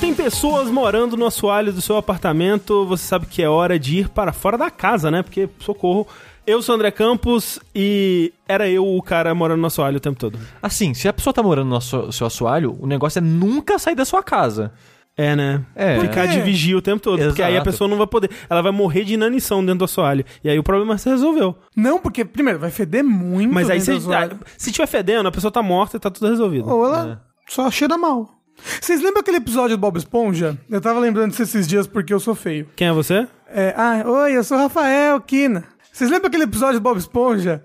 tem pessoas morando no assoalho do seu apartamento, você sabe que é hora de ir para fora da casa, né? Porque, socorro, eu sou o André Campos e era eu o cara morando no assoalho o tempo todo. Assim, se a pessoa tá morando no seu, assoalho, o negócio é nunca sair da sua casa. É, né? É. Ficar de vigia o tempo todo. Porque aí a Exato. pessoa não vai poder. Ela vai morrer de inanição dentro do assoalho. E aí o problema se resolveu. Não, porque, primeiro, vai feder muito. Mas aí, se, se tiver fedendo, a pessoa tá morta e tá tudo resolvido. Ou ela só cheira mal. Vocês lembram aquele episódio do Bob Esponja? Eu tava lembrando disso esses dias porque eu sou feio. Quem é você? É, ah, oi, eu sou Rafael Kina. Vocês lembram aquele episódio do Bob Esponja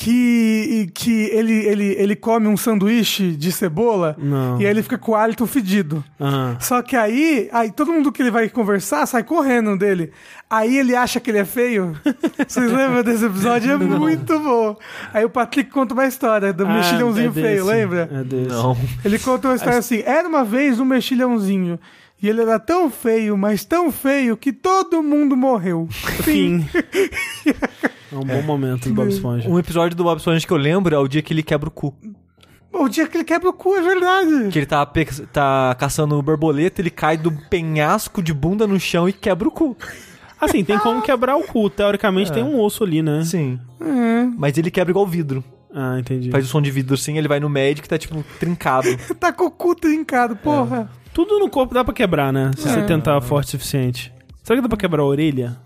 que, que ele, ele, ele come um sanduíche de cebola Não. e aí ele fica com o hálito fedido? Ah. Só que aí, aí todo mundo que ele vai conversar sai correndo dele. Aí ele acha que ele é feio. Vocês lembram desse episódio? É muito bom. Aí o Patrick conta uma história do mexilhãozinho é feio, lembra? É desse. Não. Ele conta uma história assim: era uma vez um mexilhãozinho. E ele era tão feio, mas tão feio, que todo mundo morreu. Fim. é um bom momento do Bob Esponja. Um episódio do Bob Esponja que eu lembro é o dia que ele quebra o cu. O dia que ele quebra o cu, é verdade. Que ele tá, pe- tá caçando borboleta, ele cai do penhasco de bunda no chão e quebra o cu. Assim, tem como quebrar o cu. Teoricamente tem um osso ali, né? Sim. É. Mas ele quebra igual vidro. Ah, entendi. Faz o som de vidro assim, ele vai no médico e tá tipo trincado. Tá com o cu trincado, porra. Tudo no corpo dá pra quebrar, né? Se você tentar forte o suficiente. Será que dá pra quebrar a orelha?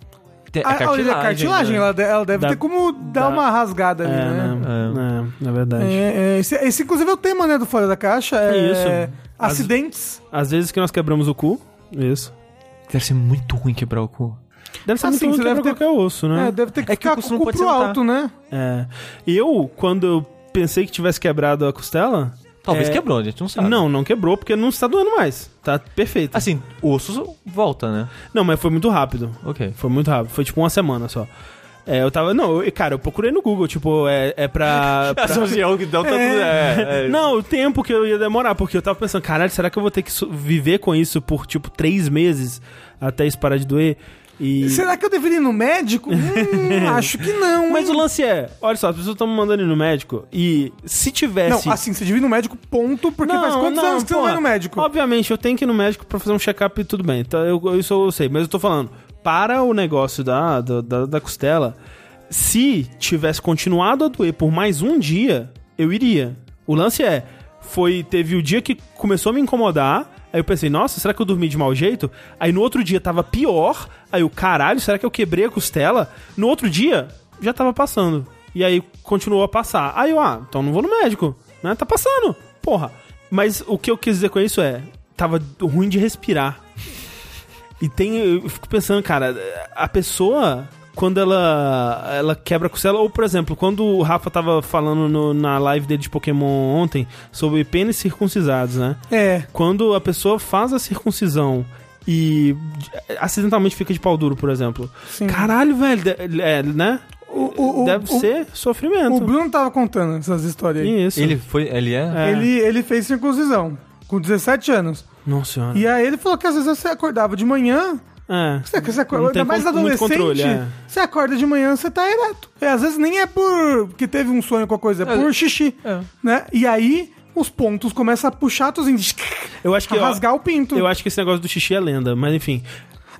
Tem- é A, a orelha é cartilagem, né? ela, ela deve Dá- ter como dar dá- uma rasgada ali, É, né? né? É, na verdade. É, é, esse, esse, inclusive, é o tema, né, do Fora da Caixa. É, Isso. Acidentes. Às vezes que nós quebramos o cu. Isso. Deve ser muito ruim quebrar o cu. Deve ser Assim, muito você ruim deve quebrar ter- qualquer osso, né? É, deve ter que É que ficar o osso com não o cu pro sentar. alto, né? É. Eu, quando eu pensei que tivesse quebrado a costela. Talvez é, quebrou, a gente não sabe. Não, não quebrou porque não está doendo mais. Tá perfeito. Assim, o osso volta, né? Não, mas foi muito rápido. Ok. Foi muito rápido. Foi tipo uma semana só. É, eu tava. Não, eu- cara, eu procurei no Google, tipo, é, é pra. pra- que dá tanto. É, é, Não, o tempo que eu ia demorar, porque eu tava pensando, caralho, será que eu vou ter que viver com isso por, tipo, três meses até isso parar de doer? E... Será que eu deveria ir no médico? Hum, acho que não. Mas o hein? lance é, olha só, as pessoas estão me mandando ir no médico e se tivesse. Não, assim, você devia ir no médico, ponto, porque faz quantos anos que você não vai no médico? Obviamente, eu tenho que ir no médico pra fazer um check-up e tudo bem. Então, eu, isso eu sei. Mas eu tô falando, para o negócio da, da, da, da costela, se tivesse continuado a doer por mais um dia, eu iria. O lance é, foi, teve o dia que começou a me incomodar, aí eu pensei, nossa, será que eu dormi de mau jeito? Aí no outro dia tava pior, aí o caralho, será que eu quebrei a costela? No outro dia, já tava passando. E aí continuou a passar. Aí eu, ah, então não vou no médico, né? Tá passando, porra. Mas o que eu quis dizer com isso é, tava ruim de respirar. E tem, eu fico pensando, cara, a pessoa, quando ela, ela quebra a costela, ou por exemplo, quando o Rafa tava falando no- na live dele de Pokémon ontem sobre pênis circuncisados, né? É. Quando a pessoa faz a circuncisão e acidentalmente fica de pau duro, por exemplo. Sim. Caralho, velho, é, né? O, o, o, Deve o- ser sofrimento. O Bruno tava contando essas histórias aí. Isso. Ele foi. Ele é? É. Ele, ele fez circuncisão com 17 anos. Nossa senhora. E aí ele falou que às vezes você acordava de manhã. É. Você, você acorda, ainda mais adolescente. controle, é. Você acorda de manhã, você tá ereto. E às vezes nem é por que teve um sonho com a coisa, é por xixi. É. Né? E aí os pontos começam a puxar todos Eu acho que a rasgar o pinto. Eu acho que esse negócio do xixi é lenda, mas enfim.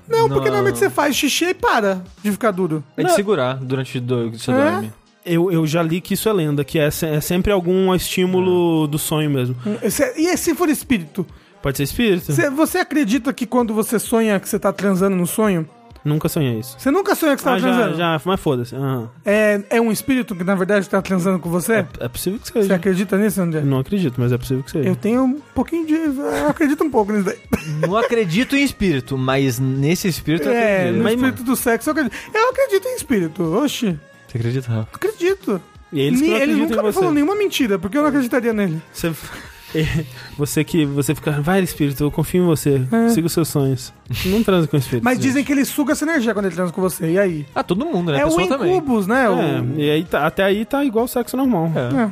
Não, porque Não. normalmente você faz xixi e para de ficar duro. É de Não. segurar durante do, que você É? dorme. Eu, eu já li que isso é lenda, que é, é sempre algum estímulo do sonho mesmo. Esse- E se for espírito? Pode ser espírito. Você, você acredita que quando você sonha que você tá transando no sonho, Nunca sonhei isso. você nunca sonha que você tá Ah, já, transando? já, mas foda-se. Aham. É, é um espírito que na verdade tá transando com você? É, é possível que Você seja. acredita nisso, André? Eu não acredito, mas é possível que seja. Eu tenho um pouquinho de. Eu acredito um pouco nisso daí. Não acredito em espírito, mas nesse espírito eu É, acredito. no Mas- espírito do sexo eu acredito. Eu acredito em espírito. Oxi, Você acredita, Rafa? acredito. E eles que não ele nunca em me você. falou nenhuma mentira, porque eu não acreditaria nele. Você, você que você fica, vai espírito, eu confio em você, É. siga os seus sonhos. Não transa com espírito. Mas gente. dizem que ele suga essa energia quando ele transa com você. E aí? Ah, todo mundo, né? é o incubus, né? O- É, e aí tá- até aí tá igual sexo normal. É. É.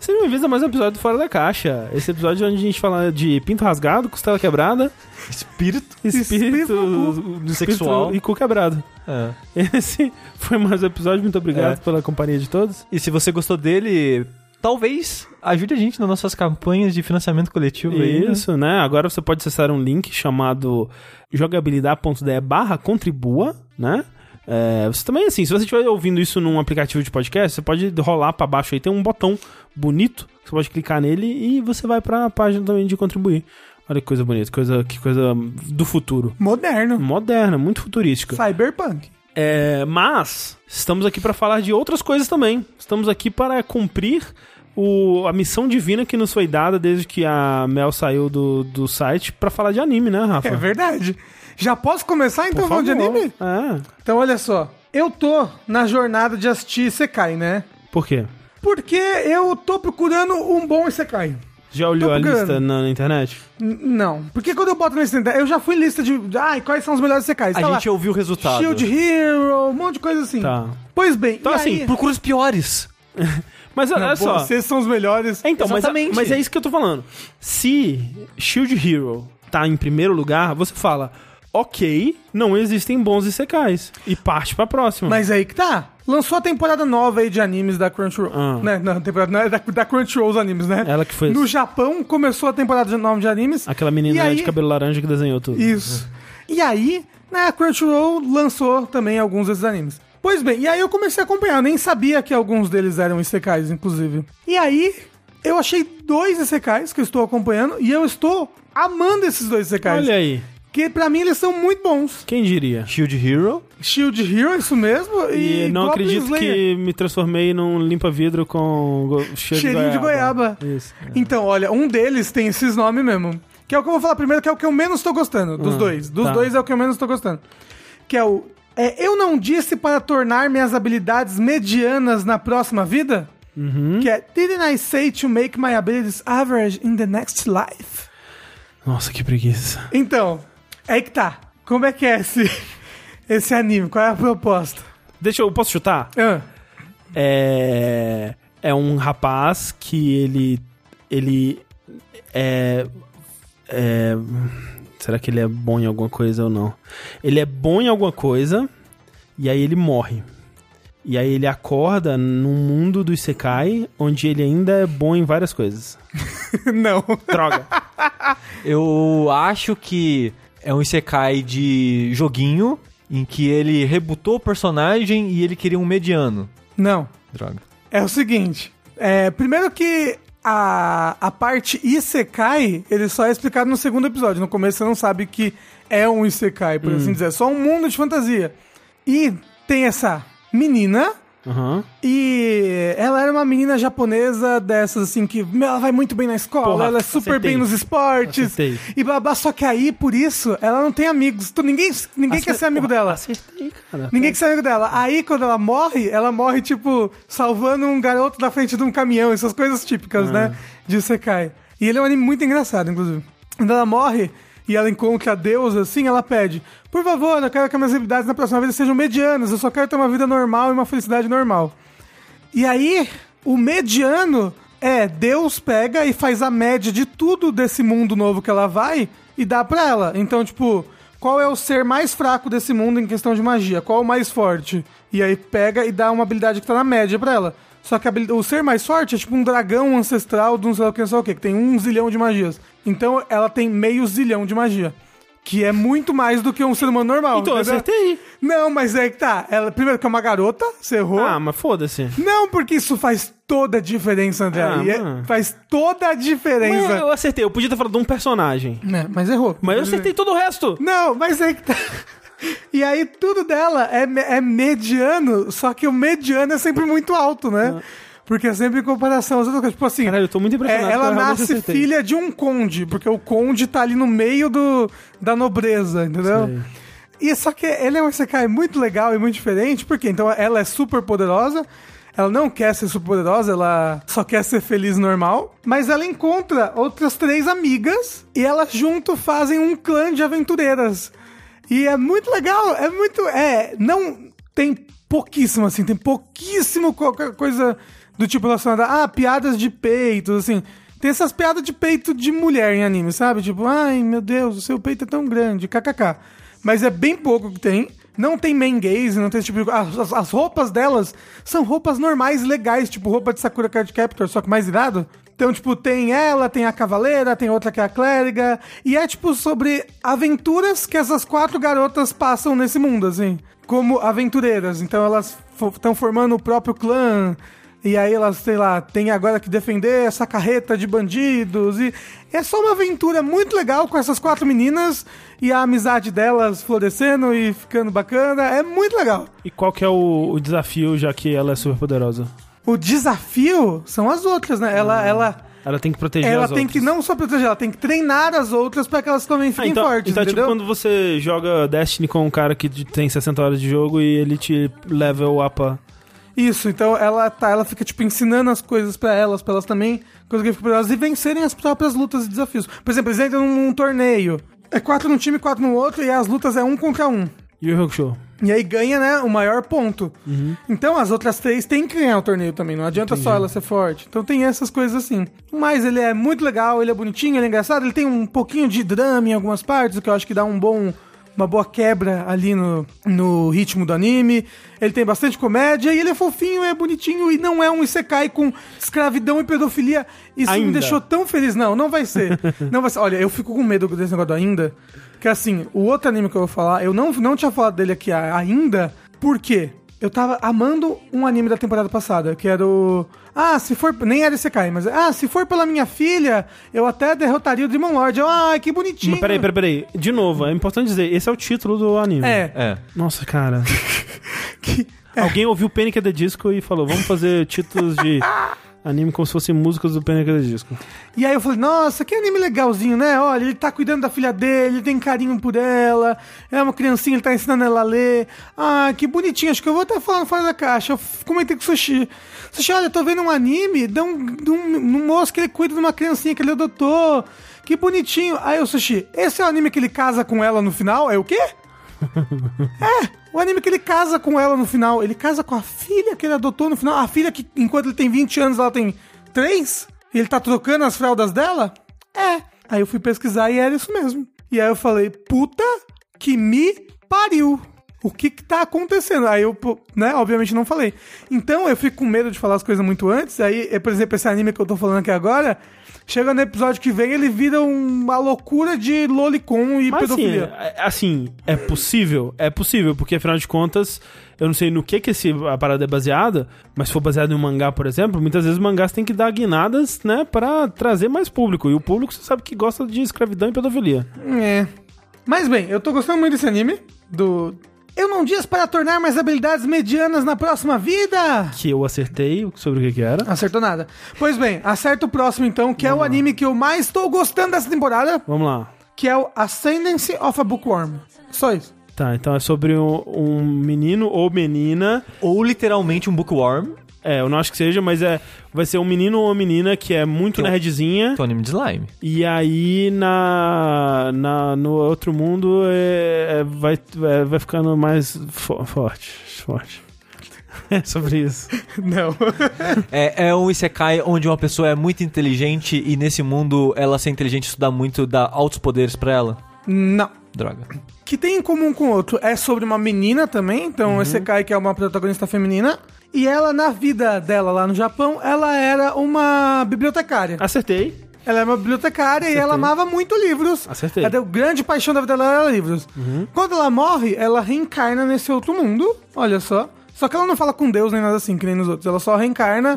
Sejam bem-vindos a mais um episódio do Fora da Caixa. Esse episódio onde a gente fala de pinto rasgado, costela quebrada, Espírito. espírito, Espírito Sexual. espírito e cu quebrado. É. Esse foi mais um episódio. Muito obrigado É. pela companhia de todos. E se você gostou dele, talvez ajude a gente nas nossas campanhas de financiamento coletivo aí. né? Isso, né? Agora você pode acessar um link chamado jogabilidade.de barra contribua, né? É, você também, assim, se você estiver ouvindo isso num aplicativo de podcast, você pode rolar pra baixo aí, tem um botão bonito, você pode clicar nele e você vai pra página também de contribuir. Olha que coisa bonita, coisa, que coisa do futuro. Moderno. Moderna, muito futurística. Cyberpunk. É, mas estamos aqui para falar de outras coisas também. Estamos aqui para cumprir o, a missão divina que nos foi dada desde que a Mel saiu do, do site para falar de anime, né, Rafa? É verdade. Já posso começar então falando de anime? É. Então olha só. Eu tô na jornada de assistir Isekai, né? Por quê? Porque eu tô procurando um bom Isekai. Já olhou Tô a procurando. lista na, na internet? N- não. Porque quando eu boto na lista, eu já fui lista de. Ai, quais são os melhores Isekais? A Tá lá, gente ouviu o resultado. Shield Hero, um monte de coisa assim. Tá. Pois bem, Então, e assim, aí? Procura os piores. Mas olha Não, só. Vocês são os melhores. É, então, mas, Exatamente. mas é isso que eu tô falando. Se Shield Hero tá em primeiro lugar, você fala, ok, não existem bons Isekais. E parte pra próxima. Mas aí que tá. Lançou a temporada nova aí de animes da Crunchyroll. Ah. Né? Não, temporada não, é da, da Crunchyroll os animes, né? Ela que fez. No Japão começou a temporada de nova de animes. Aquela menina aí- de cabelo laranja que desenhou tudo. Isso. E aí, né, a Crunchyroll lançou também alguns desses animes. Pois bem, e aí eu comecei a acompanhar. Eu nem sabia que alguns deles eram Isekais, inclusive. E aí, eu achei dois Isekais que eu estou acompanhando e eu estou amando esses dois Isekais. Olha aí. Que pra mim eles são muito bons. Quem diria? Shield Hero. Shield Hero, isso mesmo. E, E, não Goblin acredito Slayer. que me transformei num limpa-vidro com cheiro Cheirinho de goiaba. Isso. Então, olha, um deles tem esses nomes mesmo. Que é o que eu vou falar primeiro, que é o que eu menos tô gostando dos Ah, dois. Dos tá. dois é o que eu menos tô gostando. Que é o. é, eu não disse para tornar minhas habilidades medianas na próxima vida? Uhum. Que é Didn't I say to make my abilities average in the next life? Nossa, que preguiça. Então, é aí que tá. Como é que é esse, esse anime? Qual é a proposta? Deixa eu. Posso chutar? Ah, É. É um rapaz que ele. Ele. É. É. Será que ele é bom em alguma coisa ou não? Ele é bom em alguma coisa e aí ele morre. E aí ele acorda num mundo do Isekai onde ele ainda é bom em várias coisas. não. Droga. Eu acho que é um Isekai de joguinho em que ele rebutou o personagem e ele queria um mediano. Não. Droga. É o seguinte. É, primeiro que a, a parte Isekai, ele só é explicado no segundo episódio. No começo você não sabe que é um Isekai, por assim dizer. É só um mundo de fantasia. E tem essa menina. Aham. E ela era uma menina japonesa dessas assim que ela vai muito bem na escola, Porra, ela é super acertei. bem nos esportes Acertei. e babá. Só que aí, por isso, ela não tem amigos. Tu- ninguém ninguém quer ser amigo Porra, dela. Acertei, cara. Ninguém quer ser amigo dela. Aí, quando ela morre, ela morre, tipo, salvando um garoto da frente de um caminhão, essas coisas típicas, né? De Sekai. E ele é um anime muito engraçado, inclusive. Quando ela morre e ela encontra Deus, assim, ela pede: Por favor, eu quero que as minhas habilidades na próxima vida sejam medianas, eu só quero ter uma vida normal e uma felicidade normal. E aí, o mediano é Deus pega e faz a média de tudo desse mundo novo que ela vai e dá pra ela. Então, tipo, qual é o ser mais fraco desse mundo em questão de magia? Qual o mais forte? E aí pega e dá uma habilidade que tá na média pra ela. Só que o ser mais forte é tipo um dragão ancestral de um sei lá o que, não sei o que, que tem um zilhão de magias. Então ela tem meio zilhão de magia. Que é muito mais do que um ser humano normal. Então, eu entendeu? acertei. Não, mas é que tá. Ela, primeiro que é uma garota, você errou. Ah, mas foda-se. Não, porque isso faz toda a diferença, André. Ah, é- faz toda a Mas diferença. eu acertei. Eu podia ter falado de um personagem. É, mas errou. Mas eu acertei todo o resto. Não, mas é que tá. E aí tudo dela é, é mediano, só que o mediano é sempre muito alto, né? Porque é sempre em comparação às outras coisas. Tipo assim, Caralho, eu tô muito é, impressionado. ela eu realmente nasce filha de um conde, porque o conde tá ali no meio do, da nobreza, entendeu? Sei. E só que ele é um Isekai muito legal e muito diferente, porque então ela é super poderosa, ela não quer ser super poderosa, ela só quer ser feliz normal, mas ela encontra outras três amigas e elas junto fazem um clã de aventureiras. E é muito legal, é muito. É, não. Tem pouquíssimo, assim, tem pouquíssimo qualquer coisa do tipo relacionada a ah, piadas de peitos, assim. Tem essas piadas de peito de mulher em anime, sabe? Tipo, ai meu Deus, o seu peito é tão grande, kkk. Mas é bem pouco que tem. Não tem main gaze, não tem esse tipo de... As- as roupas delas são roupas normais, legais, tipo roupa de Sakura Card Captor, só que mais irado. Então, tipo, tem ela, tem a cavaleira, tem outra que é a clériga. E é, tipo, sobre aventuras que essas quatro garotas passam nesse mundo, assim. Como aventureiras. Então, elas estão formando o próprio clã. E aí elas, sei lá, tem agora que defender essa carreta de bandidos. E é só uma aventura muito legal com essas quatro meninas. E a amizade delas florescendo e ficando bacana. É muito legal. E qual que é o, o desafio, já que ela é super poderosa? O desafio são as outras, né? Ela, ela, Ela tem que proteger ela as tem outras. que não só proteger, ela tem que treinar as outras pra que elas também Ah, fiquem então, fortes, então é tipo entendeu? quando você joga Destiny com um cara que tem 60 horas de jogo e ele te level up. Isso, então ela tá, ela fica tipo ensinando as coisas pra elas, pra elas também conseguirem ficar poderosas e vencerem as próprias lutas e desafios. Por exemplo, eles entram num, num torneio. É quatro num time, quatro no outro, e as lutas é um contra um. E o Hakusho? E aí ganha, né, o maior ponto. Então as outras três têm que ganhar o torneio também, não adianta só ela ser forte. Então tem essas coisas assim. Mas ele é muito legal, ele é bonitinho, ele é engraçado, ele tem um pouquinho de drama em algumas partes, o que eu acho que dá um bom. Uma boa quebra ali no, no ritmo do anime. Ele tem bastante comédia e ele é fofinho, é bonitinho e não é um Isekai com escravidão e pedofilia. Isso me Ainda. deixou tão feliz. Não, não vai ser. não vai ser. Olha, eu fico com medo desse negócio ainda. Que assim, o outro anime que eu vou falar, eu não, não tinha falado dele aqui ainda, por quê? Eu tava amando um anime da temporada passada, que era o. Ah, se for. Nem era Isekai, mas. Ah, se for pela minha filha, eu até derrotaria o Demon Lord. Eu, ah, que bonitinho. Mas peraí, peraí, peraí. De novo, é importante dizer, esse é o título do anime. É. É. Nossa, cara. Que, Alguém ouviu Panic! at the Disco e falou, vamos fazer títulos de anime como se fossem músicas do Panic! Disco. E aí eu falei, nossa, que anime legalzinho, né? Olha, ele tá cuidando da filha dele, ele tem carinho por ela, é uma criancinha, ele tá ensinando ela a ler. Ah, que bonitinho, acho que eu vou até falando fora da caixa. Eu comentei com o Sushi. Sushi, olha, eu tô vendo um anime de um, de um, um moço que ele cuida de uma criancinha que ele adotou. Que bonitinho. Aí o Sushi, esse é o anime que ele casa com ela no final? É o quê? É, o anime que ele casa com ela no final. Ele casa com a filha que ele adotou no final. A filha que, enquanto ele tem 20 anos, ela tem 3? E ele tá trocando as fraldas dela? É. Aí eu fui pesquisar e era isso mesmo. E aí eu falei, puta que me pariu. O que que tá acontecendo? Aí eu, né, obviamente não falei. Então eu fico com medo de falar as coisas muito antes. Aí, é, por exemplo, esse anime que eu tô falando aqui agora, chega no episódio que vem, ele vira uma loucura de lolicon e Mas assim, pedofilia. é, assim, é possível? É possível, porque afinal de contas, eu não sei no que que esse, a parada é baseada, mas se for baseado em um mangá, por exemplo, muitas vezes mangás têm que dar guinadas, né, pra trazer mais público. E o público, você sabe que gosta de escravidão e pedofilia. É. Mas bem, eu tô gostando muito desse anime. Do. Eu não dias para tornar mais habilidades medianas na próxima vida! Que eu acertei sobre o que que era. Acertou nada. Pois bem, acerta o próximo então, que é o anime que eu mais estou gostando dessa temporada, Vamos lá. que é o Ascendancy of a Bookworm. Só isso. Tá, então é sobre um, um menino ou menina. Ou literalmente um bookworm, É, eu não acho que seja, mas é. Vai ser um menino ou uma menina que é muito Que nerdzinha. que é um anime de slime. E aí na, na no outro mundo é, é- vai, é, vai ficando mais fo- forte. Forte. É sobre isso. Não. É, é um isekai onde uma pessoa é muito inteligente e nesse mundo ela ser inteligente estudar muito dá altos poderes pra ela. não. Droga. Que tem em comum com o outro é sobre uma menina também, então esse Kai que é uma protagonista feminina. E ela, na vida dela lá no Japão, ela era uma bibliotecária. Acertei. Ela era uma bibliotecária e ela amava muito livros. Acertei. A grande paixão da vida dela era livros. Quando ela morre, ela reencarna nesse outro mundo, olha só. Só que ela não fala com Deus nem nada assim, que nem nos outros. Ela só reencarna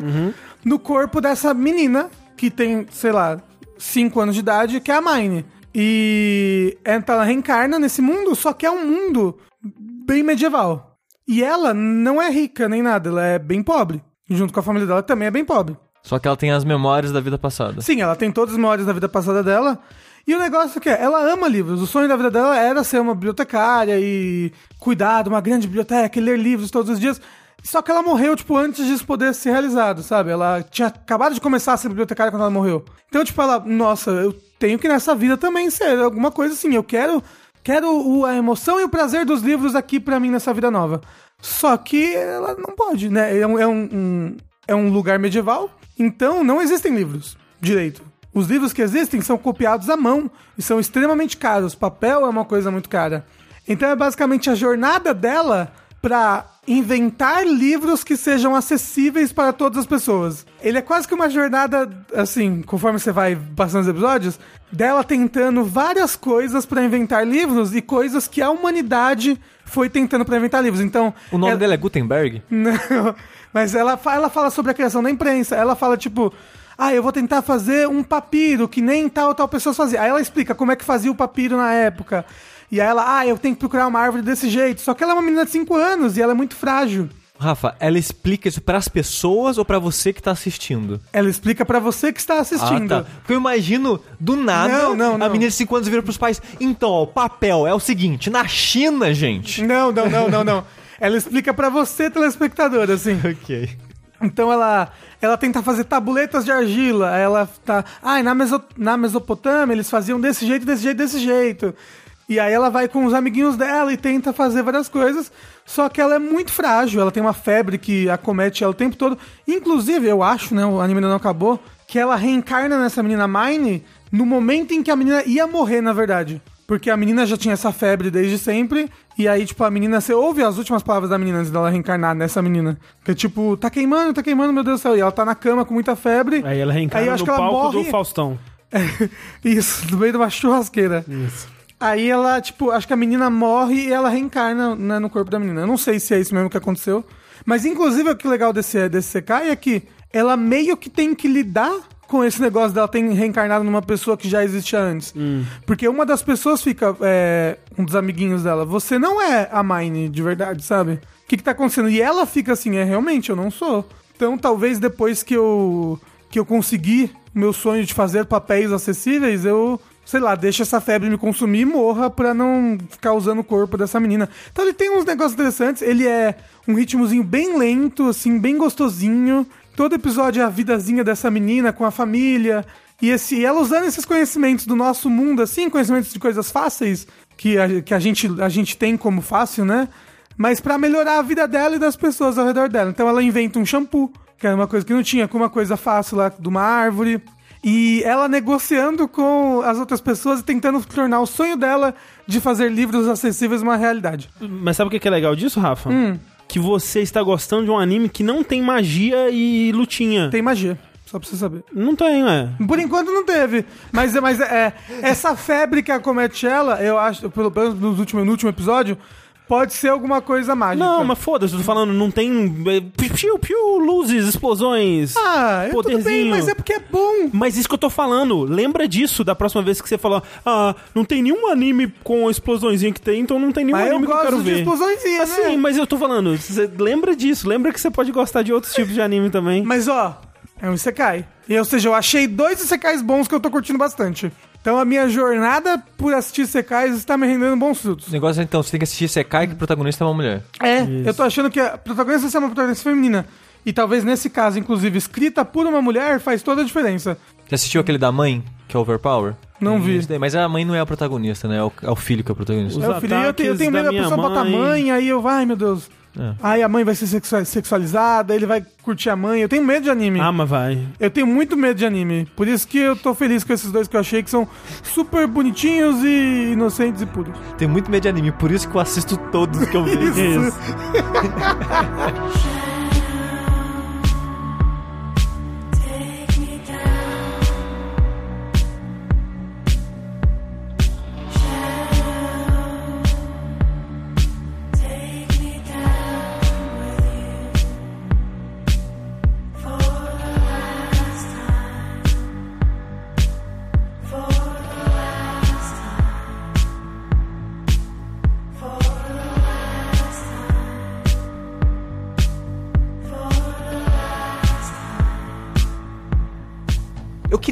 no corpo dessa menina, que tem, sei lá, 5 anos de idade, que é a Mine. E então ela reencarna nesse mundo, só que é um mundo bem medieval. E ela não é rica nem nada, ela é bem pobre. Junto com a família dela, que também é bem pobre. Só que ela tem as memórias da vida passada. Sim, ela tem todas as memórias da vida passada dela. E o negócio é que ela ama livros. O sonho da vida dela era ser uma bibliotecária e cuidar de uma grande biblioteca e ler livros todos os dias. Só que ela morreu, tipo, antes disso poder ser realizado, sabe? Ela tinha acabado de começar a ser bibliotecária quando ela morreu. Então, tipo, ela, nossa, eu tenho que nessa vida também ser alguma coisa assim. Eu quero, quero o- a emoção e o prazer dos livros aqui pra mim nessa vida nova. Só que ela não pode, né? É um, é um- um- é um lugar medieval, então não existem livros direito. Os livros que existem são copiados à mão e são extremamente caros. Papel é uma coisa muito cara. Então é basicamente a jornada dela pra inventar livros que sejam acessíveis para todas as pessoas. Ele é quase que uma jornada, assim, conforme você vai passando os episódios, dela tentando várias coisas pra inventar livros e coisas que a humanidade foi tentando pra inventar livros. Então, O nome ela- dela é Gutenberg? não, mas ela, fa- ela fala sobre a criação da imprensa. Ela fala, tipo, ah, eu vou tentar fazer um papiro que nem tal tal pessoa fazia. Aí ela explica como é que fazia o papiro na época. E aí ela, ah, eu tenho que procurar uma árvore desse jeito. Só que ela é uma menina de 5 anos e ela é muito frágil. Rafa, ela explica isso pras pessoas ou pra você que tá assistindo? Ela explica pra você que está assistindo. Ah, tá. Porque eu imagino, do nada, Não, não, a não. menina de 5 anos vira pros pais. Então, ó, o papel é o seguinte: na China, gente. Não, não, não, não, não. Ela explica pra você, telespectador, assim. ok. Então ela, ela tenta fazer tabuletas de argila. Ela tá. Ah, na, Meso, na Mesopotâmia eles faziam desse jeito, desse jeito, desse jeito. E aí ela vai com os amiguinhos dela e tenta fazer várias coisas. Só que ela é muito frágil, ela tem uma febre que acomete ela o tempo todo. Inclusive, eu acho, né? O anime ainda não acabou, que ela reencarna nessa menina Mine no momento em que a menina ia morrer, na verdade. Porque a menina já tinha essa febre desde sempre. E aí, tipo, a menina, você ouve as últimas palavras da menina antes dela reencarnar nessa menina. Que é tipo, tá queimando, tá queimando, meu Deus do céu. E ela tá na cama com muita febre. Aí ela Aí reencarna eu acho no que ela palco morre- do Faustão. Isso, no meio de uma churrasqueira. Isso. Aí ela, tipo, acho que a menina morre e ela reencarna né, no corpo da menina. Eu não sei se é isso mesmo que aconteceu. Mas, inclusive, o que legal desse, desse Sekai é que ela meio que tem que lidar com esse negócio dela ter reencarnado numa pessoa que já existia antes. Porque uma das pessoas fica, é, um dos amiguinhos dela, você não é a Mine de verdade, sabe? O que que tá acontecendo? E ela fica assim, é, realmente, eu não sou. Então, talvez depois que eu, que eu conseguir meu sonho de fazer papéis acessíveis, eu, sei lá, deixe essa febre me consumir e morra pra não ficar usando o corpo dessa menina. Então ele tem uns negócios interessantes, ele é um ritmozinho bem lento, assim, bem gostosinho. Todo episódio é a vidazinha dessa menina com a família. E esse, ela usando esses conhecimentos do nosso mundo, assim, conhecimentos de coisas fáceis, que a, que a, gente, a gente tem como fácil, né? Mas pra melhorar a vida dela e das pessoas ao redor dela. Então ela inventa um shampoo, que era uma coisa que não tinha, com uma coisa fácil lá de uma árvore. E ela negociando com as outras pessoas e tentando tornar o sonho dela de fazer livros acessíveis uma realidade. Mas sabe o que é legal disso, Rafa? Hum. Que você está gostando de um anime que não tem magia e lutinha. Tem magia, só pra você saber. Não tem, é. Por enquanto não teve. Mas, mas é, essa febre que acomete ela, eu acho, pelo menos nos últimos, no último episódio, pode ser alguma coisa mágica. Não, mas foda-se, eu tô falando, não tem. é, Piu, piu, luzes, explosões. Ah, eu- tudo bem, mas é porque é bom. Mas isso que eu tô falando, lembra disso da próxima vez que você falou, ah, não tem nenhum anime com explosõezinha que tem, então não tem nenhum Mas eu anime que eu quero gosto de ver. explosõezinhas, Assim, né? mas eu tô falando, lembra disso, lembra que você pode gostar de outros tipos de anime também. Mas ó, é um Isekai. E, ou seja, eu achei dois Isekais bons que eu tô curtindo bastante. Então a minha jornada por assistir Isekais está me rendendo bons frutos. O negócio é então, você tem que assistir Sekai que o protagonista é uma mulher. É, eu tô achando que a protagonista ser uma protagonista feminina. E talvez nesse caso, inclusive, escrita por uma mulher faz toda a diferença. Já assistiu aquele da mãe, que é Overpower? Não vi. Daí, Mas a mãe não é a protagonista, né? É o, é o filho que é o protagonista. Os É o filho, eu, tenho, eu tenho medo da pessoa minha bota a mãe. mãe, aí eu, ai meu Deus. É. Aí a mãe vai ser sexua- sexualizada, ele vai curtir a mãe. Eu tenho medo de anime. Ah, mas vai. Eu tenho muito medo de anime. Por isso que eu tô feliz com esses dois que eu achei que são super bonitinhos e inocentes e puros. Tem muito medo de anime, por isso que eu assisto todos que eu vejo. Isso. Take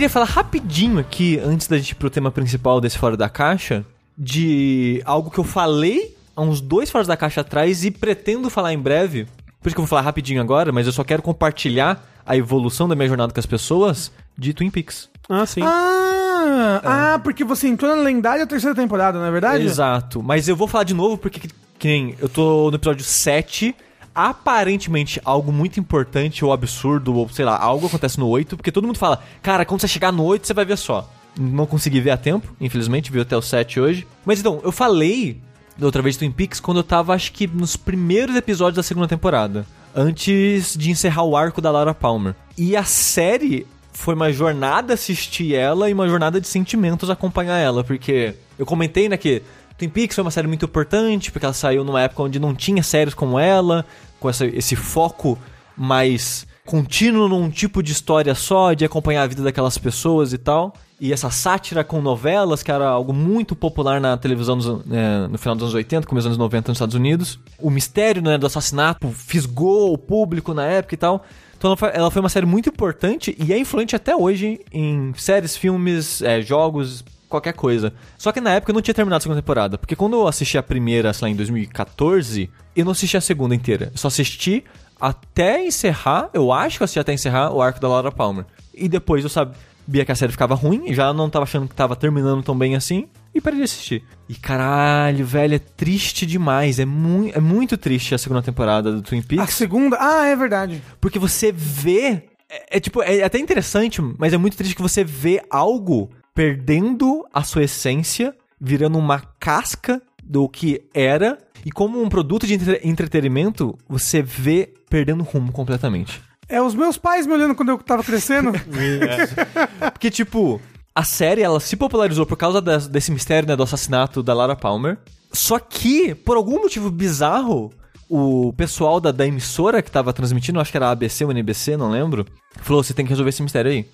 queria falar rapidinho aqui, antes da gente ir pro tema principal desse Fora da Caixa, de algo que eu falei há uns dois Fora da Caixa atrás e pretendo falar em breve. Por isso que eu vou falar rapidinho agora, mas eu só quero compartilhar a evolução da minha jornada com as pessoas de Twin Peaks. Ah, sim. Ah, ah, porque você entrou na lendária terceira temporada, não é verdade? Exato. Mas eu vou falar de novo porque, que, que nem eu tô no episódio 7. Aparentemente, algo muito importante ou absurdo, ou sei lá, algo acontece no 8, porque todo mundo fala, cara, quando você chegar no 8, você vai ver só. Não consegui ver a tempo, infelizmente, vi até o 7 hoje. Mas então, eu falei da outra vez Twin Peaks quando eu tava, acho que nos primeiros episódios da segunda temporada. Antes de encerrar o arco da Laura Palmer. E a série foi uma jornada assistir ela e uma jornada de sentimentos acompanhar ela. Porque eu comentei, né, que Twin Peaks foi uma série muito importante, porque ela saiu numa época onde não tinha séries como ela, com essa- esse foco mais contínuo num tipo de história só, de acompanhar a vida daquelas pessoas e tal. E essa sátira com novelas, que era algo muito popular na televisão dos, né, no final dos anos 80, começo dos anos 90 nos Estados Unidos. O mistério né, do assassinato fisgou o público na época e tal. Então ela foi, ela foi uma série muito importante e é influente até hoje em séries, filmes, é, jogos, qualquer coisa. Só que na época eu não tinha terminado a segunda temporada, porque quando eu assisti a primeira, sei lá, em 2014, eu não assisti a segunda inteira. Eu só assisti até encerrar, eu acho que eu assisti até encerrar o arco da Laura Palmer. E depois eu sabia que a série ficava ruim, já não tava achando que tava terminando tão bem assim, e parei de assistir. E caralho, velho, é triste demais. É, mui é muito triste a segunda temporada do Twin A Peaks. segunda. Ah, é verdade. Porque você vê. É, é tipo, é até interessante, mas é muito triste que você vê algo perdendo a sua essência, virando uma casca do que era, e como um produto de entre- entretenimento, você vê perdendo rumo completamente. É os meus pais me olhando quando eu tava crescendo. Porque, tipo, a série ela se popularizou por causa das- desse mistério né, do assassinato da Lara Palmer. Só que, por algum motivo bizarro, o pessoal da, da emissora que tava transmitindo, acho que era a ABC ou NBC, não lembro, falou: você tem que resolver esse mistério aí.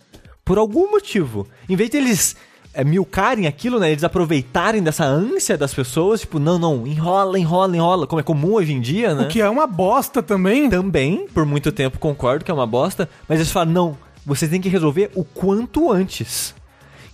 Por algum motivo. Em vez deles é, milcarem aquilo, né? Eles aproveitarem dessa ânsia das pessoas, tipo, não, não, enrola, enrola, enrola, como é comum hoje em dia, né? O que é uma bosta também. Também, por muito tempo, concordo que é uma bosta, mas eles falam, não, você tem que resolver o quanto antes.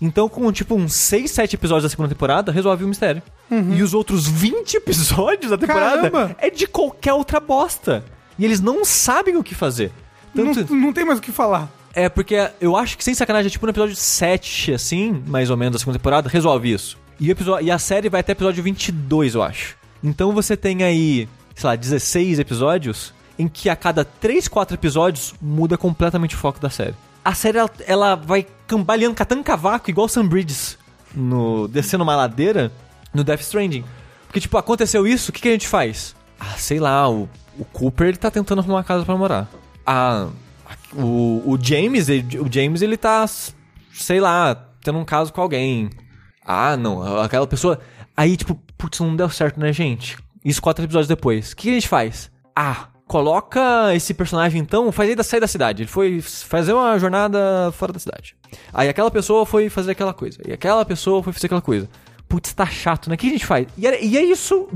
Então, com tipo uns 6, 7 episódios da segunda temporada, resolve o mistério. E os outros 20 episódios da temporada Caramba! é de qualquer outra bosta. E eles não sabem o que fazer. Tanto, Não, não tem mais o que falar. É, porque eu acho que sem sacanagem, é tipo no episódio 7, assim, mais ou menos, da segunda temporada, resolve isso. E, episódio, e a série vai até episódio 22, eu acho. Então você tem aí, sei lá, 16 episódios, em que a cada 3, 4 episódios muda completamente o foco da série. A série, ela, ela vai cambaleando, catando cavaco, igual Sam Bridges, no, descendo uma ladeira, no Death Stranding. Porque, tipo, aconteceu isso, o que, que a gente faz? Ah, sei lá, o, o Cooper, ele tá tentando arrumar uma casa pra morar. Ah, o, o James, ele- o James, ele tá, sei lá, tendo um caso com alguém. Ah, não, aquela pessoa. Aí, tipo, putz, não deu certo, né, gente? Isso quatro episódios depois. O que a gente faz? Ah, coloca esse personagem então, faz ele sair da cidade. Ele foi fazer uma jornada fora da cidade. Aí aquela pessoa foi fazer aquela coisa. E aquela pessoa foi fazer aquela coisa. Putz, tá chato, né? O que a gente faz? E, era- e é isso,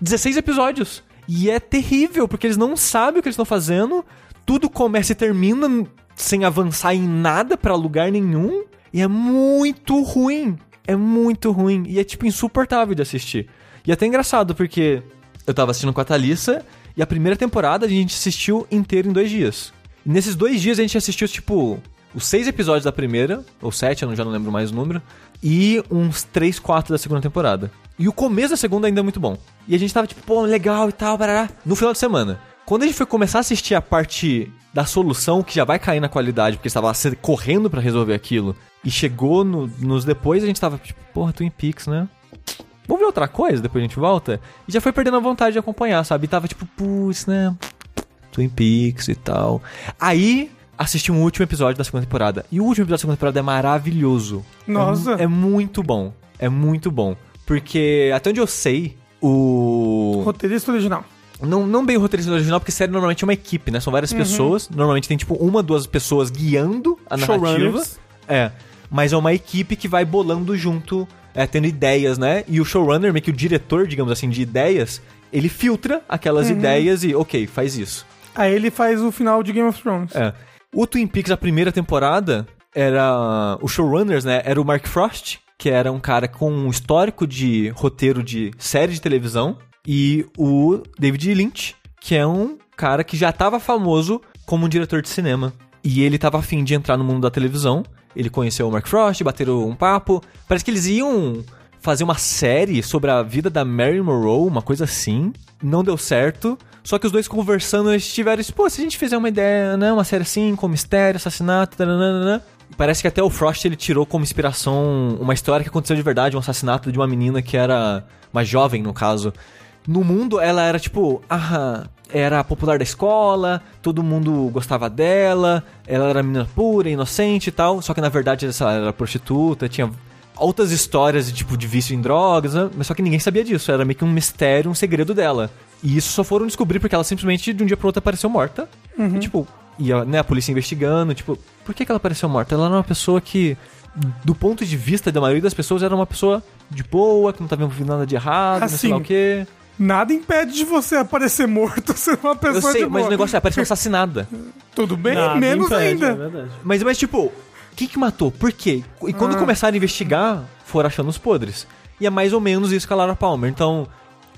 16 episódios. E é terrível, porque eles não sabem o que eles estão fazendo. Tudo começa e termina sem avançar em nada pra lugar nenhum. E é muito ruim. É muito ruim. E é, tipo, insuportável de assistir. E é até engraçado, porque eu tava assistindo com a Thalissa. E a primeira temporada a gente assistiu inteiro em dois dias. E nesses dois dias a gente assistiu, tipo, os seis episódios da primeira, ou sete, eu já não lembro mais o número, e uns três, quatro da segunda temporada. E o começo da segunda ainda é muito bom. E a gente tava tipo, pô, legal e tal, barará, no final de semana. Quando a gente foi começar a assistir a parte da solução, que já vai cair na qualidade, porque estava correndo pra resolver aquilo, e chegou no- nos depois, a gente tava tipo, porra, Twin Peaks, né? Vamos ver outra coisa, depois a gente volta? E já foi perdendo a vontade de acompanhar, sabe? E tava tipo, putz, né? Twin Peaks e tal. Aí assisti um último episódio da segunda temporada. E o último episódio da segunda temporada é maravilhoso. Nossa. É, é muito bom. É muito bom. Porque, até onde eu sei, o. Roteirista original. Não, não bem o roteirista original, porque série normalmente é uma equipe, né? São várias pessoas. Normalmente tem, tipo, uma, duas pessoas guiando a narrativa. Showrunners. É. Mas é uma equipe que vai bolando junto, é, tendo ideias, né? E o showrunner, meio que o diretor, digamos assim, de ideias, ele filtra aquelas ideias e, ok, faz isso. Aí ele faz o final de Game of Thrones. É. O Twin Peaks, a primeira temporada, era. Os showrunners, né? Era o Mark Frost, que era um cara com um histórico de roteiro de série de televisão, e o David Lynch, que é um cara que já estava famoso como um diretor de cinema. E ele tava afim de entrar no mundo da televisão. Ele conheceu o Mark Frost, bateram um papo. Parece que eles iam fazer uma série sobre a vida da Mary Monroe, uma coisa assim. Não deu certo. Só que os dois conversando, eles tiveram pô, se a gente fizer uma ideia, né, uma série assim, com mistério, assassinato, Parece que até o Frost ele tirou como inspiração uma história que aconteceu de verdade, um assassinato de uma menina que era uma jovem, no caso. No mundo, ela era tipo, ah, era popular da escola, todo mundo gostava dela, ela era menina pura, inocente e tal. Só que na verdade ela era prostituta, tinha outras histórias de tipo de vício em drogas, né? mas só que ninguém sabia disso. Era meio que um mistério, um segredo dela. E isso só foram descobrir porque ela simplesmente de um dia pro outro apareceu morta. E, tipo, e a, né, a polícia investigando, tipo, por que, que ela apareceu morta? Ela era uma pessoa que, do ponto de vista da maioria das pessoas, era uma pessoa de boa, que não tava envolvendo nada de errado, não sei lá o Assim, quê. Nada impede de você aparecer morto sendo uma Eu pessoa sei, de mas boa. o negócio é, apareceu assassinada. Tudo bem, Nada menos impede, É ainda. verdade. Mas, mas tipo, quem que matou? Por quê? E quando Ah. começaram a investigar, foram achando os podres. E é mais ou menos isso com a Lara Palmer. Então,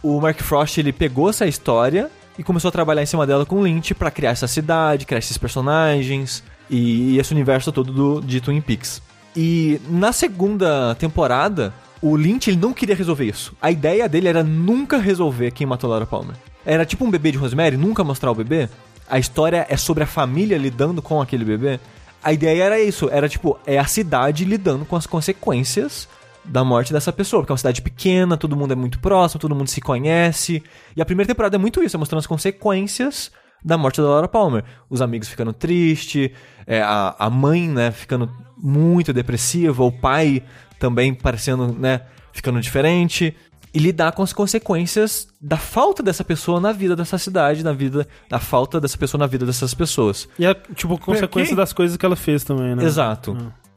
o Mark Frost, ele pegou essa história e começou a trabalhar em cima dela com o Lynch pra criar essa cidade, criar esses personagens e, esse universo todo do, de Twin Peaks. E na segunda temporada, o Lynch ele não queria resolver isso. A ideia dele era nunca resolver quem matou Laura Palmer. Era tipo um bebê de Rosemary, nunca mostrar o bebê. A história é sobre a família lidando com aquele bebê. A ideia era isso, era tipo, é a cidade lidando com as consequências da morte dessa pessoa, porque é uma cidade pequena, todo mundo é muito próximo, todo mundo se conhece. E a primeira temporada é muito isso, é mostrando as consequências da morte da Laura Palmer. Os amigos ficando tristes, é, a, a mãe, né, ficando muito depressiva, o pai também parecendo, né, ficando diferente. E lidar com as consequências da falta dessa pessoa na vida dessa cidade, na vida, da falta dessa pessoa na vida dessas pessoas. E é, tipo, consequência das coisas que ela fez também, né? Exato.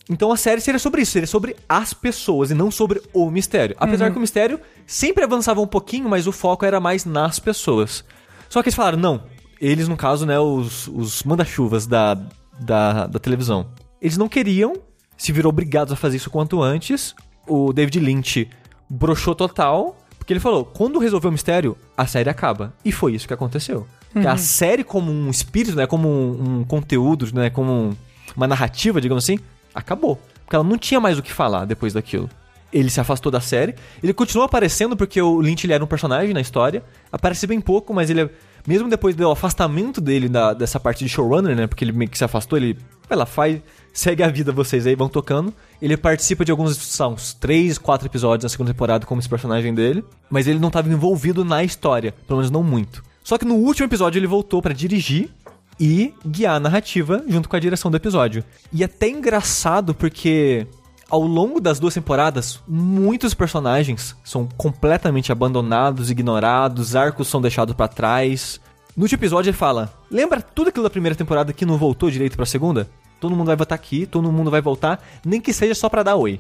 Então a série seria sobre isso, seria sobre as pessoas e não sobre o mistério. Apesar que o mistério sempre avançava um pouquinho, mas o foco era mais nas pessoas. Só que eles falaram, não, eles no caso, né, os, os manda-chuvas da, da, da televisão, eles não queriam, se viram obrigados a fazer isso quanto antes. O David Lynch broxou total, porque ele falou, quando resolver o mistério, a série acaba. E foi isso que aconteceu. Que a série como um espírito, né, como um, um conteúdo, né, como um- uma narrativa, digamos assim, acabou. Porque ela não tinha mais o que falar depois daquilo. Ele se afastou da série. Ele continuou aparecendo porque o Lynch ele era um personagem na história. Aparece bem pouco, mas ele é- mesmo depois do afastamento dele da- dessa parte de showrunner, né? Porque ele meio que se afastou, ele vai lá, faz, segue a vida vocês aí, vão tocando. Ele participa de alguns, são uns 3, 4 episódios na segunda temporada como esse personagem dele, mas ele não estava envolvido na história, pelo menos não muito. Só que no último episódio ele voltou pra dirigir e guiar a narrativa junto com a direção do episódio. E é até engraçado porque ao longo das duas temporadas, muitos personagens são completamente abandonados, ignorados, arcos são deixados pra trás. No último episódio ele fala: "Lembra tudo aquilo da primeira temporada que não voltou direito pra segunda? Todo mundo vai voltar aqui, todo mundo vai voltar, nem que seja só pra dar oi."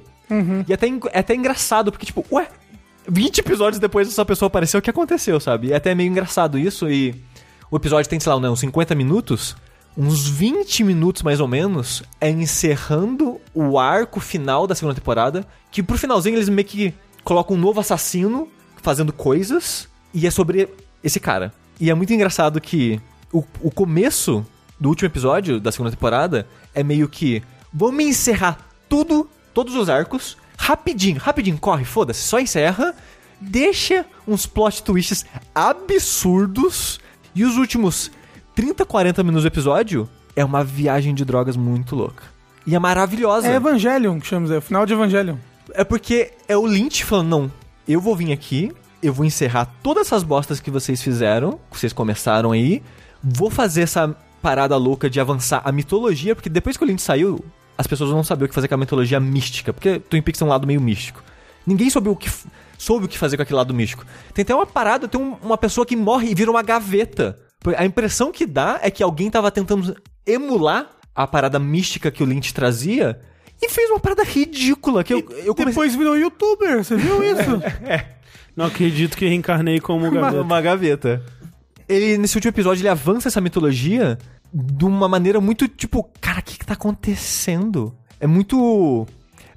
E até, é até engraçado, porque, tipo, ué, 20 episódios depois essa pessoa apareceu, o que aconteceu, sabe? E é até meio engraçado isso, e o episódio tem, sei lá, né, uns 50 minutos, uns 20 minutos mais ou menos, é encerrando o arco final da segunda temporada, que pro finalzinho eles meio que colocam um novo assassino fazendo coisas, e é sobre esse cara. E é muito engraçado que o, o começo do último episódio da segunda temporada é meio que vamos encerrar tudo, todos os arcos, rapidinho, rapidinho, corre, foda-se, só encerra, deixa uns plot twists absurdos e os últimos 30, 40 minutos do episódio é uma viagem de drogas muito louca. E é maravilhosa. É Evangelion que chamamos, é o final de Evangelion. É porque é o Lynch falando, não, eu vou vir aqui, eu vou encerrar todas essas bostas que vocês fizeram, que vocês começaram aí, vou fazer essa parada louca de avançar a mitologia, porque depois que o Lynch saiu, as pessoas não sabiam o que fazer com a mitologia mística, porque Twin Peaks tem um lado meio místico. Ninguém soube o que, soube o que fazer com aquele lado místico. Tem até uma parada, tem um- uma pessoa que morre e vira uma gaveta. A impressão que dá é que alguém tava tentando emular a parada mística que o Lynch trazia e fez uma parada ridícula que eu, eu comecei... Depois virou youtuber, você viu isso? Não acredito que reencarnei como uma, gaveta. uma gaveta. Ele, nesse último episódio, ele avança essa mitologia de uma maneira muito, tipo, cara, o que, que tá acontecendo? É muito.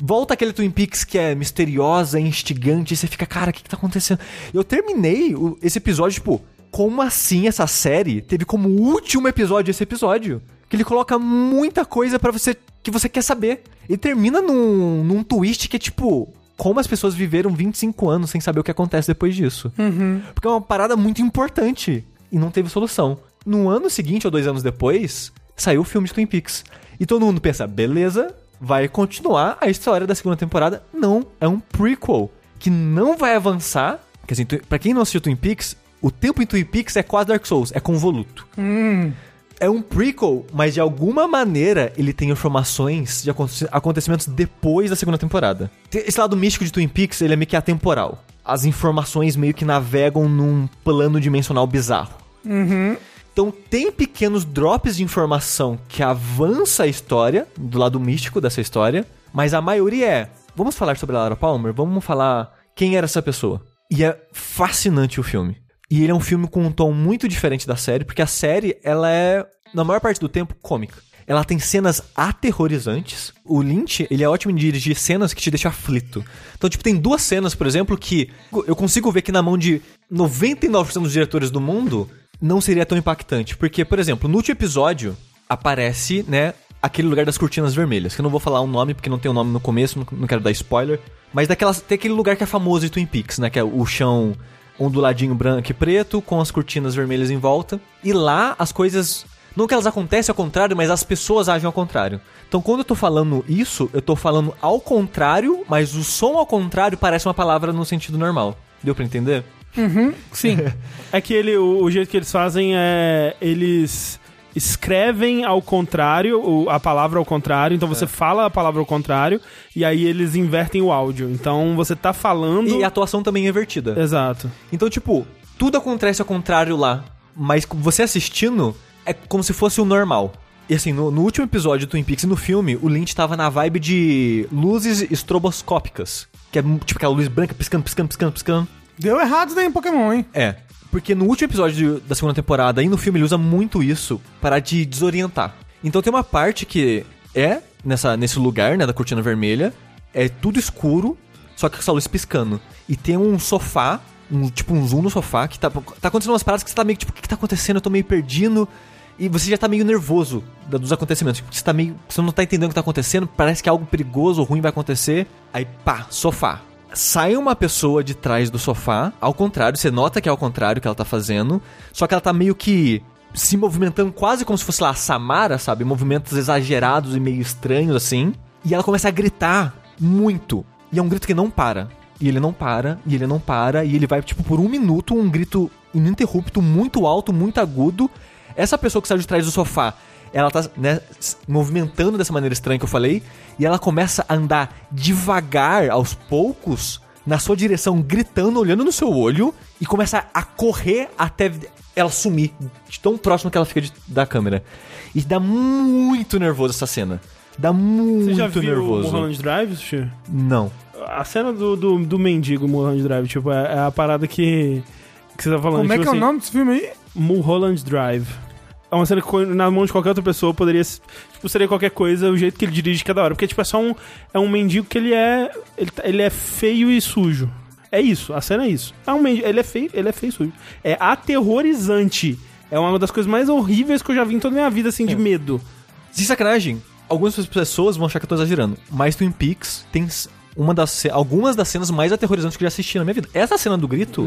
Volta aquele Twin Peaks que é misteriosa, instigante, e você fica, cara, o que, que tá acontecendo? Eu terminei o- esse episódio, tipo, como assim essa série teve como último episódio esse episódio? Que ele coloca muita coisa pra você que você quer saber. E termina num, num twist que é tipo. Como as pessoas viveram 25 anos sem saber o que acontece depois disso. Porque é uma parada muito importante e não teve solução. No ano seguinte, ou dois anos depois, saiu o filme de Twin Peaks. E todo mundo pensa, beleza, vai continuar a história da segunda temporada. Não, é um prequel que não vai avançar. Porque assim, pra quem não assistiu Twin Peaks, o tempo em Twin Peaks é quase Dark Souls, é convoluto. É um prequel, mas de alguma maneira ele tem informações de aconte- acontecimentos depois da segunda temporada. Tem- Esse lado místico de Twin Peaks, ele é meio que atemporal. As informações meio que navegam num plano dimensional bizarro. Então tem pequenos drops de informação que avança a história, do lado místico dessa história, mas a maioria é, vamos falar sobre a Lara Palmer? Vamos falar quem era essa pessoa? E é fascinante o filme. E ele é um filme com um tom muito diferente da série, porque a série, ela é, na maior parte do tempo, cômica. Ela tem cenas aterrorizantes. O Lynch, ele é ótimo em dirigir cenas que te deixam aflito. Então, tipo, tem duas cenas, por exemplo, que eu consigo ver que na mão de 99% dos diretores do mundo não seria tão impactante. Porque, por exemplo, no último episódio aparece, né, aquele lugar das cortinas vermelhas. Que eu não vou falar o nome porque não tem o nome no começo, não- quero dar spoiler. Mas daquelas, tem aquele lugar que é famoso de Twin Peaks, né? Que é o chão onduladinho branco e preto, com as cortinas vermelhas em volta. E lá as coisas. Não que elas acontecem ao contrário, mas as pessoas agem ao contrário. Então quando eu tô falando isso, eu tô falando ao contrário, mas o som ao contrário parece uma palavra no sentido normal. Deu pra entender? Sim. É que ele, o, o jeito que eles fazem é. Eles escrevem ao contrário, o- a palavra ao contrário, então É. você fala a palavra ao contrário, e aí eles invertem o áudio. Então você tá falando. E a atuação também é invertida. Exato. Então, tipo, tudo acontece ao contrário lá. Mas você assistindo, é como se fosse o normal. E assim, no, no último episódio do Twin Peaks no filme, o Lynch tava na vibe de luzes estroboscópicas. Que é tipo aquela luz branca piscando, piscando, piscando, piscando. Deu errado daí em Pokémon, hein? É. Porque no último episódio da segunda temporada e no filme ele usa muito isso para te desorientar. Então tem uma parte que é nessa, nesse lugar, né, da cortina vermelha, é tudo escuro, só que com essa luz piscando. E tem um sofá, um, tipo um zoom no sofá, que tá, tá acontecendo umas paradas que você tá meio tipo, o que, que tá acontecendo? Eu tô meio perdido. E você já tá meio nervoso dos acontecimentos. Tipo, você tá meio. Você não tá entendendo o que tá acontecendo, parece que algo perigoso ou ruim vai acontecer. Aí, pá, sofá. Sai uma pessoa de trás do sofá, ao contrário, você nota que é ao contrário que ela tá fazendo, só que ela tá meio que se movimentando quase como se fosse lá a Samara, sabe? Movimentos exagerados e meio estranhos assim. E ela começa a gritar muito. E é um grito que não para. E ele não para, e ele não para, e ele vai, tipo, por um minuto, um grito ininterrupto, muito alto, muito agudo. Essa pessoa que saiu de trás do sofá, ela tá, né, movimentando dessa maneira estranha que eu falei, e ela começa a andar devagar, aos poucos, na sua direção, gritando, olhando no seu olho, e começa a correr até ela sumir, de tão próximo que ela fica de- da câmera. E dá muito nervoso essa cena. Dá muito Você já viu nervoso. o Mulholland Drive, Xi? Não. A cena do, do, do mendigo Mulholland Drive, tipo, é, é a parada que, que você tá falando. Como é tipo que é o assim, nome desse filme aí? Mulholland Drive. É uma cena que na mão de qualquer outra pessoa poderia. Tipo, seria qualquer coisa, o jeito que ele dirige cada hora. Porque, tipo, é só um. É um mendigo que ele é. Ele, tá- ele é feio e sujo. É isso, a cena é isso. É um mendigo. Ele é feio, ele é feio e sujo. É aterrorizante. É uma das coisas mais horríveis que eu já vi em toda a minha vida, assim, de medo. Sem sacanagem, algumas pessoas vão achar que eu tô exagerando, mas Twin Peaks tem uma das, algumas das cenas mais aterrorizantes que eu já assisti na minha vida. Essa cena do grito,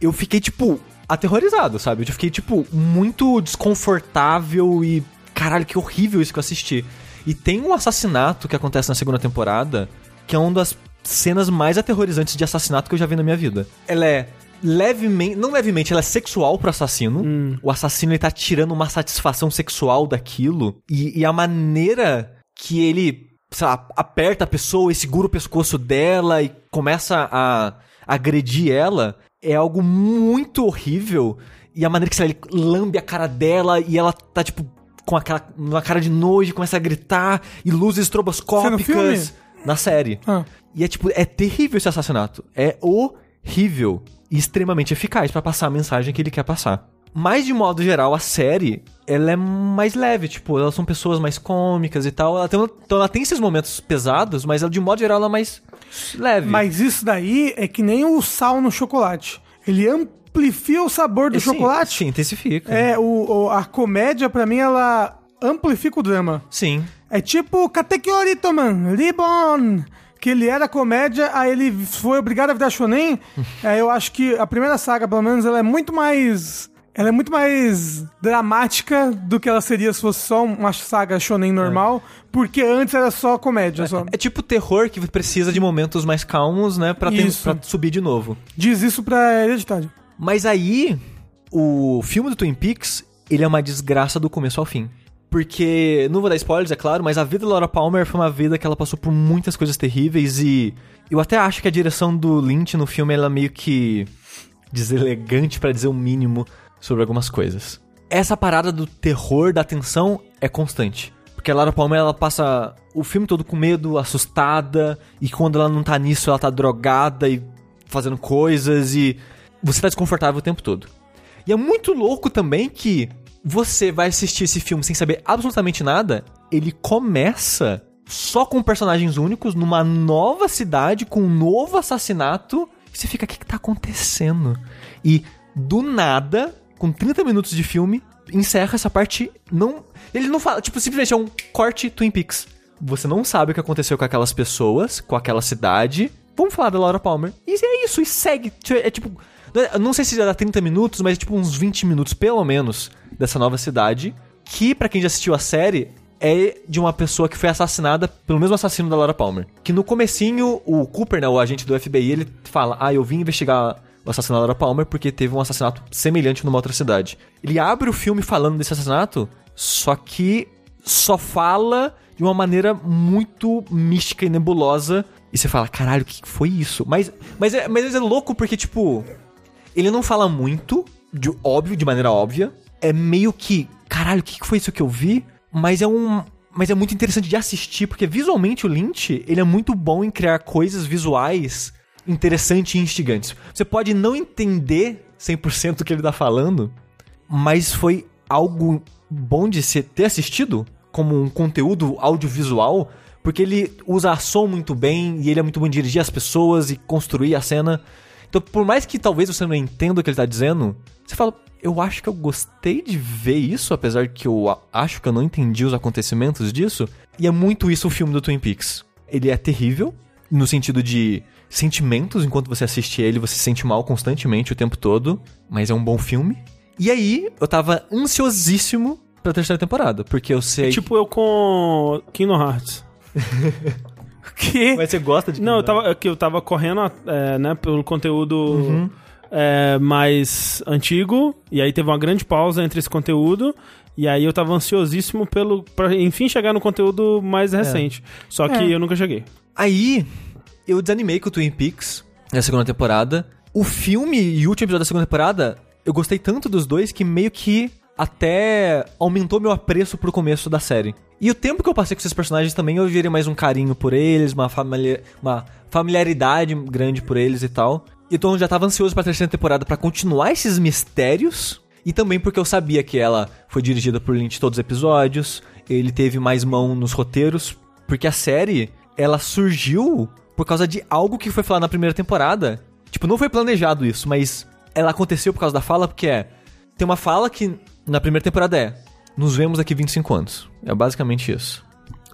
eu fiquei, tipo, aterrorizado, sabe? Eu fiquei, tipo, muito desconfortável e. Caralho, que horrível isso que eu assisti. E tem um assassinato que acontece na segunda temporada, que é uma das cenas mais aterrorizantes de assassinato que eu já vi na minha vida. Ela é levemente, não levemente, ela é sexual pro assassino. O assassino ele tá tirando uma satisfação sexual daquilo. E, e a maneira que ele, sei lá, aperta a pessoa e segura o pescoço dela e começa a agredir ela é algo muito horrível. E a maneira que sei lá, ele lambe a cara dela e ela tá, tipo, com aquela uma cara de nojo, e começa a gritar e luzes estroboscópicas. filme? Na série. Ah. E é tipo, é terrível esse assassinato. É horrível e extremamente eficaz pra passar a mensagem que ele quer passar. Mas de modo geral, a série, ela é mais leve, tipo, elas são pessoas mais cômicas e tal. Ela tem, então ela tem esses momentos pesados, mas ela, de modo geral ela é mais leve. Mas isso daí é que nem o sal no chocolate. Ele amplifia o sabor do sim, chocolate. Sim, intensifica. É, o, o- a comédia, pra mim, ela amplifica o drama. Sim. É tipo Katekiorito, man, Ribbon. Que ele era comédia, aí ele foi obrigado a virar shonen. aí eu acho que a primeira saga, pelo menos, ela é muito mais Ela é muito mais dramática do que ela seria se fosse só uma saga shonen normal, porque antes era só comédia. Só. É tipo terror que precisa de momentos mais calmos, né? Pra, ter- pra subir de novo. Diz isso pra Hereditário. Mas aí, o filme do Twin Peaks, ele é uma desgraça do começo ao fim. Porque, não vou dar spoilers, é claro, mas a vida da Laura Palmer foi uma vida que ela passou por muitas coisas terríveis e eu até acho que a direção do Lynch no filme ela é meio que deselegante pra dizer o mínimo sobre algumas coisas. Essa parada do terror, da tensão é constante. Porque a Laura Palmer ela passa o filme todo com medo, assustada, e quando ela não tá nisso, ela tá drogada e fazendo coisas e você tá desconfortável o tempo todo. E é muito louco também que você vai assistir esse filme sem saber absolutamente nada, ele começa só com personagens únicos numa nova cidade com um novo assassinato. E você fica, o que, que tá acontecendo? E do nada, com 30 minutos de filme, encerra essa parte. Não. Ele não fala, tipo, simplesmente é um corte Twin Peaks. Você não sabe o que aconteceu com aquelas pessoas, com aquela cidade. Vamos falar da Laura Palmer. E é isso, e segue. É tipo. Não sei se já dá 30 minutos, mas é tipo uns 20 minutos, pelo menos, dessa nova cidade. Que, pra quem já assistiu a série, é de uma pessoa que foi assassinada pelo mesmo assassino da Laura Palmer. Que no comecinho, o Cooper, né, o agente do FBI, ele fala: Ah, eu vim investigar o assassinato da Palmer porque teve um assassinato semelhante numa outra cidade. Ele abre o filme falando desse assassinato, só que só fala de uma maneira muito mística e nebulosa. E você fala, caralho, o que foi isso? Mas, mas, é, mas é louco porque, tipo, ele não fala muito, de óbvio, de maneira óbvia. É meio que, caralho, o que que foi isso que eu vi? Mas é um. Mas é muito interessante de assistir, porque visualmente o Lynch, ele é muito bom em criar coisas visuais interessantes e instigantes. Você pode não entender 100% o que ele tá falando, mas foi algo bom de se ter assistido como um conteúdo audiovisual, porque ele usa a som muito bem e ele é muito bom em dirigir as pessoas e construir a cena. Então, por mais que talvez você não entenda o que ele tá dizendo, você fala, eu acho que eu gostei de ver isso, apesar que eu acho que eu não entendi os acontecimentos disso. E é muito isso o filme do Twin Peaks. Ele é terrível, no sentido de sentimentos, enquanto você assiste ele, você se sente mal constantemente o tempo todo, mas é um bom filme. E aí, eu tava ansiosíssimo pra terceira temporada, porque eu sei. Tipo eu com Kingdom Hearts. Que? Mas você gosta de Não, eu tava, é que eu tava correndo é, né, pelo conteúdo é, mais antigo, e aí teve uma grande pausa entre esse conteúdo, e aí eu tava ansiosíssimo pelo pra, enfim, chegar no conteúdo mais recente. Só que É. eu nunca cheguei. Aí, eu desanimei com o Twin Peaks na segunda temporada. O filme e o último episódio da segunda temporada, eu gostei tanto dos dois que meio que até aumentou meu apreço pro começo da série. E o tempo que eu passei com esses personagens também, eu virei mais um carinho por eles, uma, uma familiaridade grande por eles e tal. Então eu já tava ansioso pra terceira temporada pra continuar esses mistérios. E também porque eu sabia que ela foi dirigida por Lynch todos os episódios. Ele teve mais mão nos roteiros. Porque a série, ela surgiu por causa de algo que foi falado na primeira temporada. Tipo, não foi planejado isso, mas ela aconteceu por causa da fala, porque é. Tem uma fala que na primeira temporada é: Nos vemos daqui 25 anos. É basicamente isso.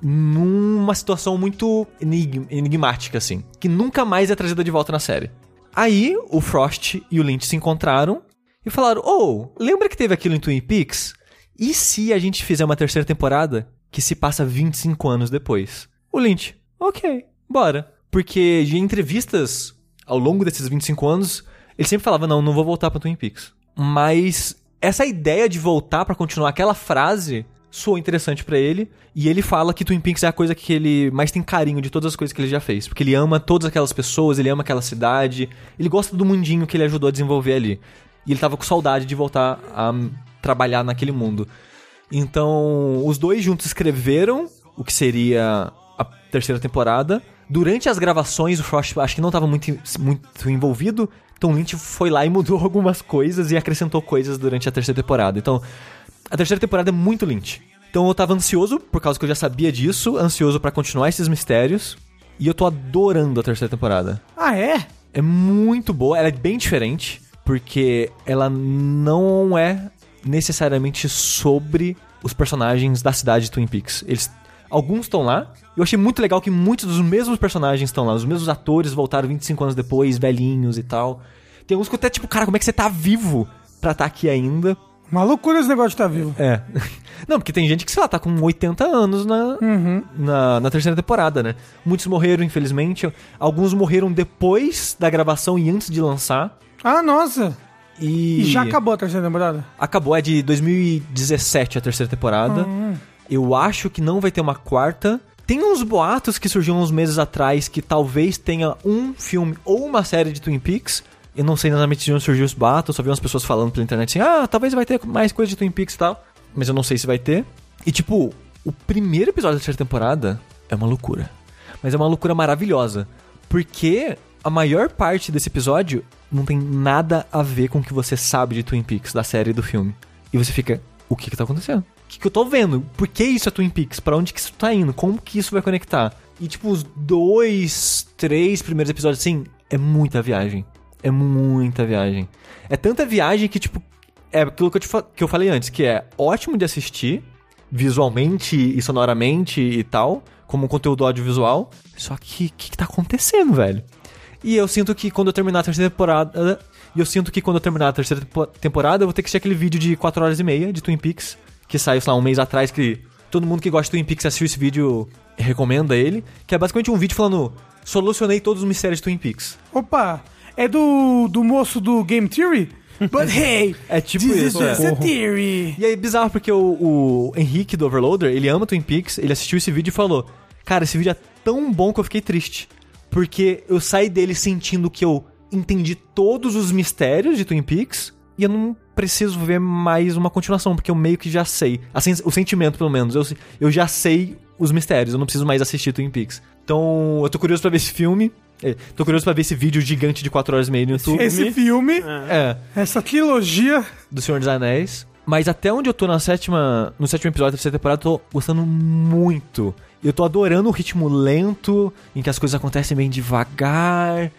Numa situação muito enig- enigmática, assim. Que nunca mais é trazida de volta na série. Aí, o Frost e o Lynch se encontraram e falaram: Oh, lembra que teve aquilo em Twin Peaks? E se a gente fizer uma terceira temporada que se passa 25 anos depois? O Lynch, ok, bora. Porque de entrevistas ao longo desses 25 anos, ele sempre falava: Não, não vou voltar pra Twin Peaks. Mas essa ideia de voltar pra continuar aquela frase soou interessante pra ele. E ele fala que Twin Peaks é a coisa que ele mais tem carinho de todas as coisas que ele já fez. Porque ele ama todas aquelas pessoas, ele ama aquela cidade, ele gosta do mundinho que ele ajudou a desenvolver ali. E ele tava com saudade de voltar a trabalhar naquele mundo. Então, os dois juntos escreveram o que seria a terceira temporada. Durante as gravações, o Frost acho que não estava muito, muito envolvido. Então, o Lynch foi lá e mudou algumas coisas e acrescentou coisas durante a terceira temporada. Então, a terceira temporada é muito Lynch. Então, eu tava ansioso, por causa que eu já sabia disso, ansioso pra continuar esses mistérios. E eu tô adorando a terceira temporada. Ah, é? É muito boa, ela é bem diferente, porque ela não é necessariamente sobre os personagens da cidade de Twin Peaks. Eles alguns estão lá. Eu achei muito legal que muitos dos mesmos personagens estão lá, os mesmos atores voltaram 25 anos depois, velhinhos e tal. Tem alguns que eu até tipo, cara, como é que você tá vivo pra estar aqui ainda. Uma loucura esse negócio de estar vivo. É. Não, porque tem gente que, sei lá, tá com 80 anos na, Uhum. na, na terceira temporada, né? Muitos morreram, infelizmente. Alguns morreram depois da gravação e antes de lançar. Ah, nossa. E, E já acabou a terceira temporada? Acabou, é de 2017 a terceira temporada. Hum. Eu acho que não vai ter uma quarta. Tem uns boatos que surgiram uns meses atrás que talvez tenha um filme ou uma série de Twin Peaks. Eu não sei exatamente de onde surgiu os boatos, só vi umas pessoas falando pela internet assim: ah, talvez vai ter mais coisa de Twin Peaks e tal. Mas eu não sei se vai ter. E tipo, o primeiro episódio da terceira temporada é uma loucura. Mas é uma loucura maravilhosa. Porque a maior parte desse episódio não tem nada a ver com o que você sabe de Twin Peaks, da série e do filme. E você fica, o que que tá acontecendo? Que que eu tô vendo? Por que isso é Twin Peaks? Pra onde que isso tá indo? Como que isso vai conectar? E tipo, os dois, três primeiros episódios, assim, é muita viagem. É muita viagem. É tanta viagem que, tipo, é aquilo que eu, te que eu falei antes, que é ótimo de assistir, visualmente e sonoramente e tal, como conteúdo audiovisual. Só que o que, que tá acontecendo, velho? E eu sinto que quando eu terminar a terceira temporada. E eu sinto que quando eu terminar a terceira tempo- temporada, eu vou ter que assistir aquele vídeo de 4 horas e meia de Twin Peaks, que saiu, sei lá, um mês atrás, que todo mundo que gosta de Twin Peaks assistiu esse vídeo recomenda ele. Que é basicamente um vídeo falando. Solucionei todos os mistérios de Twin Peaks. Opa, é do, do moço do Game Theory? But hey, É tipo isso, é. theory. E aí, bizarro, porque o, o Henrique do Overloader, ele ama Twin Peaks, ele assistiu esse vídeo e falou: Cara, esse vídeo é tão bom que eu fiquei triste. Porque eu saí dele sentindo que eu entendi todos os mistérios de Twin Peaks e eu não preciso ver mais uma continuação, porque eu meio que já sei. Assim, o sentimento, pelo menos. Eu, eu já sei os mistérios, eu não preciso mais assistir Twin Peaks. Então, eu tô curioso pra ver esse filme. É, tô curioso pra ver esse vídeo gigante de 4 horas e meia no YouTube. Esse filme, É essa trilogia. do Senhor dos Anéis. Mas até onde eu tô na sétima, no sétimo episódio da terceira temporada, eu tô gostando muito. Eu tô adorando o ritmo lento, em que as coisas acontecem bem devagar.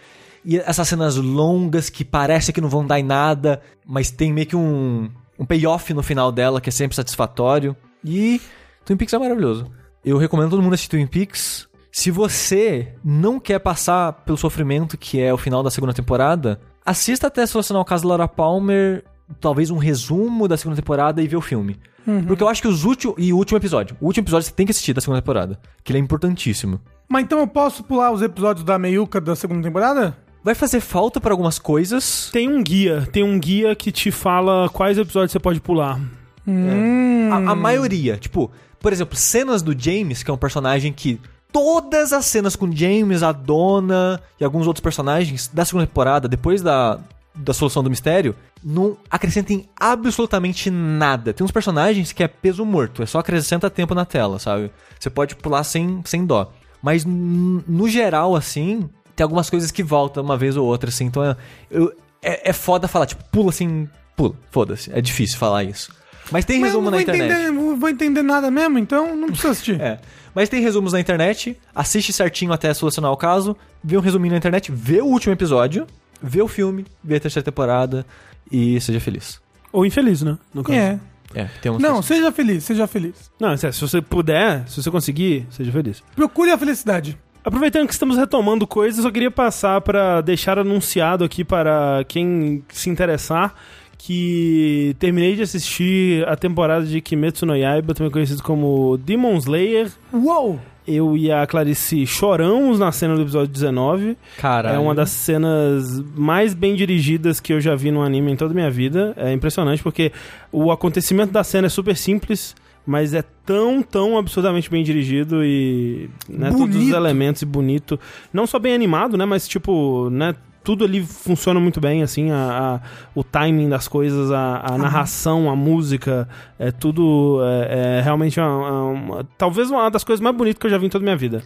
E essas cenas longas que parece que não vão dar em nada, mas tem meio que um, um payoff no final dela que é sempre satisfatório. E Twin Peaks é maravilhoso. Eu recomendo todo mundo assistir Twin Peaks. Se você não quer passar pelo sofrimento que é o final da segunda temporada, assista até solucionar o caso da Laura Palmer, talvez um resumo da segunda temporada e ver o filme. Porque eu acho que os últimos. E o último episódio. O último episódio você tem que assistir da segunda temporada. Que ele é importantíssimo. Mas então eu posso pular os episódios da meiuca da segunda temporada? Vai fazer falta pra algumas coisas. Tem um guia, tem um guia que te fala quais episódios você pode pular. Hum. A, a maioria, tipo, por exemplo, cenas do James, que é um personagem que. Todas as cenas com James, a Dona e alguns outros personagens da segunda temporada, depois da, da solução do mistério, não acrescentem absolutamente nada. Tem uns personagens que é peso morto, é só acrescenta tempo na tela, sabe? Você pode pular sem, sem dó. Mas no geral, assim, tem algumas coisas que voltam uma vez ou outra, assim. Então é, eu- é, é foda falar, tipo, pula assim, pula. Foda-se. É difícil falar isso. Mas tem resumo não na internet. entender, não vou entender nada mesmo, então não precisa assistir. É. Mas tem resumos na internet, assiste certinho até solucionar o caso, vê um resuminho na internet, vê o último episódio, vê o filme, vê a terceira temporada e seja feliz. Ou infeliz, né? No caso. É. É, tem uns Não, seja feliz, seja feliz. Não, é sério, se você puder, se você conseguir, seja feliz. Procure a felicidade. Aproveitando que estamos retomando coisas, eu queria passar para deixar anunciado aqui para quem se interessar que terminei de assistir a temporada de Kimetsu no Yaiba, também conhecido como Demon Slayer. Uou! Eu e a Clarice choramos na cena do episódio 19. Caralho. É uma das cenas mais bem dirigidas que eu já vi no anime em toda a minha vida. É impressionante porque o acontecimento da cena é super simples, mas é tão, tão absurdamente bem dirigido e né, todos os elementos e bonito. Não só bem animado, né, mas tipo, né, tudo ali funciona muito bem, assim, a, a- o timing das coisas, a, a narração, a música, é tudo é, é realmente uma, uma- talvez uma das coisas mais bonitas que eu já vi em toda a minha vida.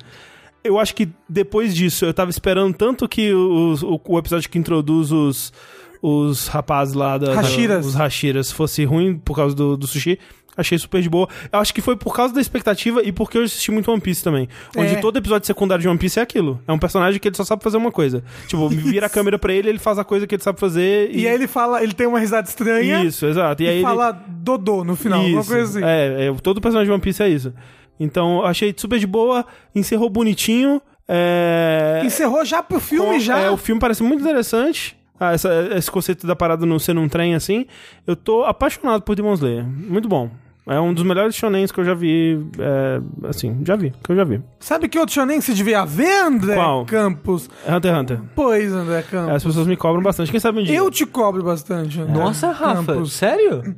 Eu acho que depois disso, eu tava esperando tanto que os- o, o episódio que introduz os, os rapazes lá da, da- Hashiras. os Hashiras fosse ruim por causa do, do sushi. Achei super de boa. Eu acho que foi por causa da expectativa e porque eu assisti muito One Piece também. Onde É. todo episódio secundário de One Piece é aquilo. É um personagem que ele só sabe fazer uma coisa. Tipo, vira a câmera pra ele, ele faz a coisa que ele sabe fazer. E aí ele fala, ele tem uma risada estranha Isso, exato. e, E, aí ele- fala Dodô no final, alguma isso. coisa assim. É, é, todo personagem de One Piece é isso. Então, achei super de boa, encerrou bonitinho. É... Encerrou já pro filme, com- já. é, o filme parece muito interessante. ah, essa- esse conceito da parada não ser num trem assim. Eu tô apaixonado por Demon Slayer. Muito bom. É um dos melhores shonens que eu já vi. é, assim, já vi, que eu já vi. Sabe que outro shonen que você devia ver, André Qual? Campos? É Hunter x Hunter. Pois, André É, Campos. As pessoas me cobram bastante. Quem sabe um dia? Eu te cobro bastante. André Nossa, Rafa, Campos. sério?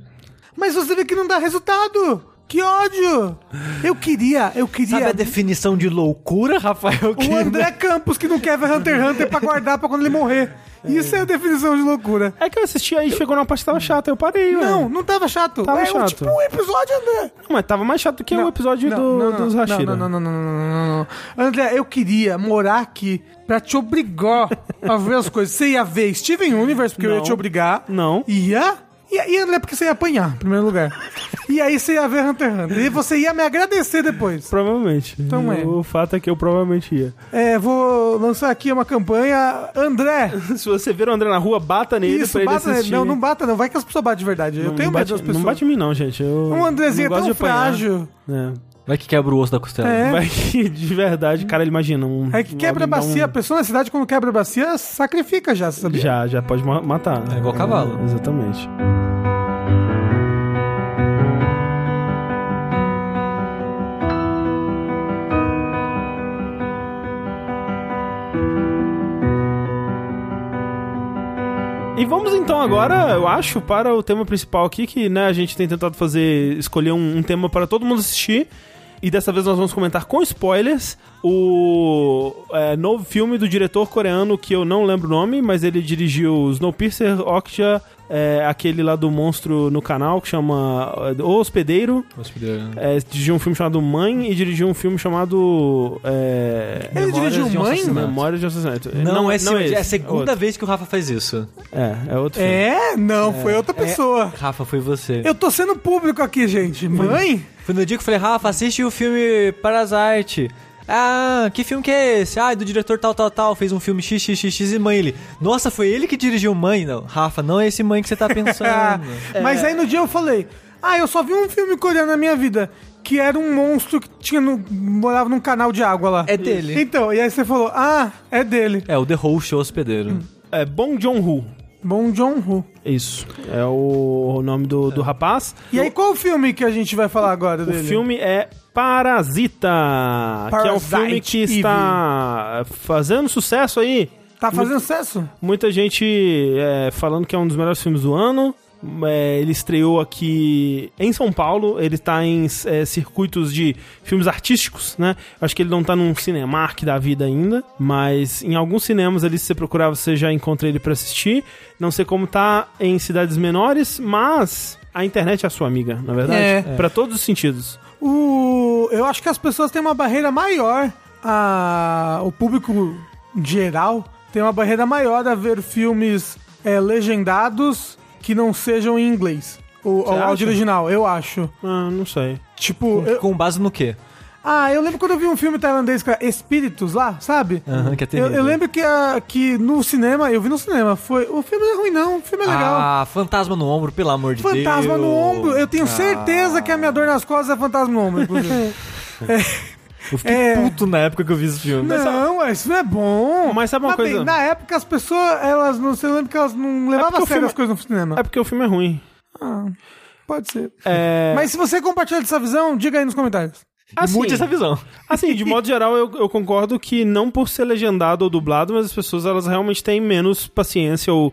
Mas você vê que não dá resultado. Que ódio! Eu queria, eu queria. Sabe a definição de loucura, Rafael? O André Campos que não quer ver Hunter x Hunter pra guardar pra quando ele morrer. Isso é a definição de loucura. É que eu assisti aí, chegou numa parte que tava chata, eu parei, ué. Não, não tava chato. Tava é chato. tipo um episódio, André. Não, mas tava mais chato que o episódio não, do, não, não, dos Hashira. Não, não, não, não, não, não, não, não. André, eu queria morar aqui pra te obrigar a ver as coisas. Você ia ver Steven Universe, porque eu ia te obrigar. Não. Ia? Ia, ia André, porque você ia apanhar, em primeiro lugar. E aí você ia ver Hunter x Hunter. E você ia me agradecer depois. Provavelmente. Então é. O fato é que eu provavelmente ia. É, vou lançar aqui uma campanha. André, Se você ver o André na rua, bata nele isso, pra ele bata nele. assistir. Não, não bata não. Vai que as pessoas batem de verdade. Eu Não tenho medo das pessoas. Não bate em mim não, gente. Eu Um Andrezinho é tão frágil. É. Vai que quebra o osso da costela. É. Vai que, de verdade, cara, ele imagina um... É que quebra a bacia. A pessoa na cidade, quando quebra a bacia, sacrifica já, você sabia? Já, já pode ma- matar. É igual cavalo. exatamente. E vamos então agora, eu acho, para o tema principal aqui, que né, a gente tem tentado fazer, escolher um, um tema para todo mundo assistir. E dessa vez nós vamos comentar com spoilers o é, novo filme do diretor coreano que eu não lembro o nome, mas ele dirigiu Snowpiercer, Okja, é, aquele lá do monstro no canal que chama é, O Hospedeiro. É, dirigiu um filme chamado Mãe e dirigiu um filme chamado é, Ele dirigiu de um Mãe? Memória de Assassinato. Não, é, esse, é, a segunda outro. vez que o Rafa faz isso. É, é outro filme. É? Não, foi outra pessoa. Rafa, foi você. Eu tô sendo público aqui, gente. Mãe? Foi no dia que eu falei, Rafa, assiste o filme Parasite. Ah, que filme que é esse? Ah, é do diretor tal, tal, tal. Fez um filme XXX e mãe. Ele, nossa, foi ele que dirigiu Mãe? Não, Rafa, não é esse Mãe que você tá pensando. Mas aí no dia eu falei: Ah, eu só vi um filme coreano na minha vida. Que era um monstro que tinha no- morava num canal de água lá. É dele. Então, e aí você falou: Ah, é dele. É, o The Host, o hospedeiro. É Bong Joon-ho. Bom John Woo. Isso. É o nome do, do rapaz. E aí, qual o filme que a gente vai falar agora O dele? filme é Parasita, que é um Parasite filme que está fazendo sucesso aí. Tá fazendo sucesso? Muita gente é, falando que é um dos melhores filmes do ano. É, ele estreou aqui em São Paulo. Ele tá em é, circuitos de filmes artísticos, né? Acho que ele não tá num Cinemark da vida ainda, mas em alguns cinemas ali, se você procurar, você já encontra ele pra assistir. Não sei como tá em cidades menores, mas a internet é a sua amiga, na verdade. É. Pra todos os sentidos. O... Eu acho que as pessoas têm uma barreira maior. A... O público geral tem uma barreira maior a ver filmes é, legendados que não sejam em inglês. O, o áudio acha? original, eu acho. Ah, não sei. Tipo, eu- Com base no quê? ah, eu lembro quando eu vi um filme tailandês que era Espíritos lá, sabe? Aham, que é eu, eu lembro que, a- que no cinema, eu vi no cinema, foi. O filme não é ruim, não. O filme é legal. Ah, fantasma no ombro, pelo amor de Deus. Fantasma no ombro. Eu tenho Ah. certeza que a minha dor nas costas é fantasma no ombro, inclusive. Eu fiquei É. puto na época que eu vi esse filme. Não, ué, isso não é bom. Mas sabe uma bem, coisa? na época as pessoas, elas não. Você lembra que elas não levavam porque a sério filme- as coisas no cinema? É porque o filme é ruim. Ah, pode ser. É... Mas se você compartilha dessa visão, diga aí nos comentários. assim, Mude essa visão. Assim, de modo geral, eu, eu concordo que não por ser legendado ou dublado, mas as pessoas elas realmente têm menos paciência ou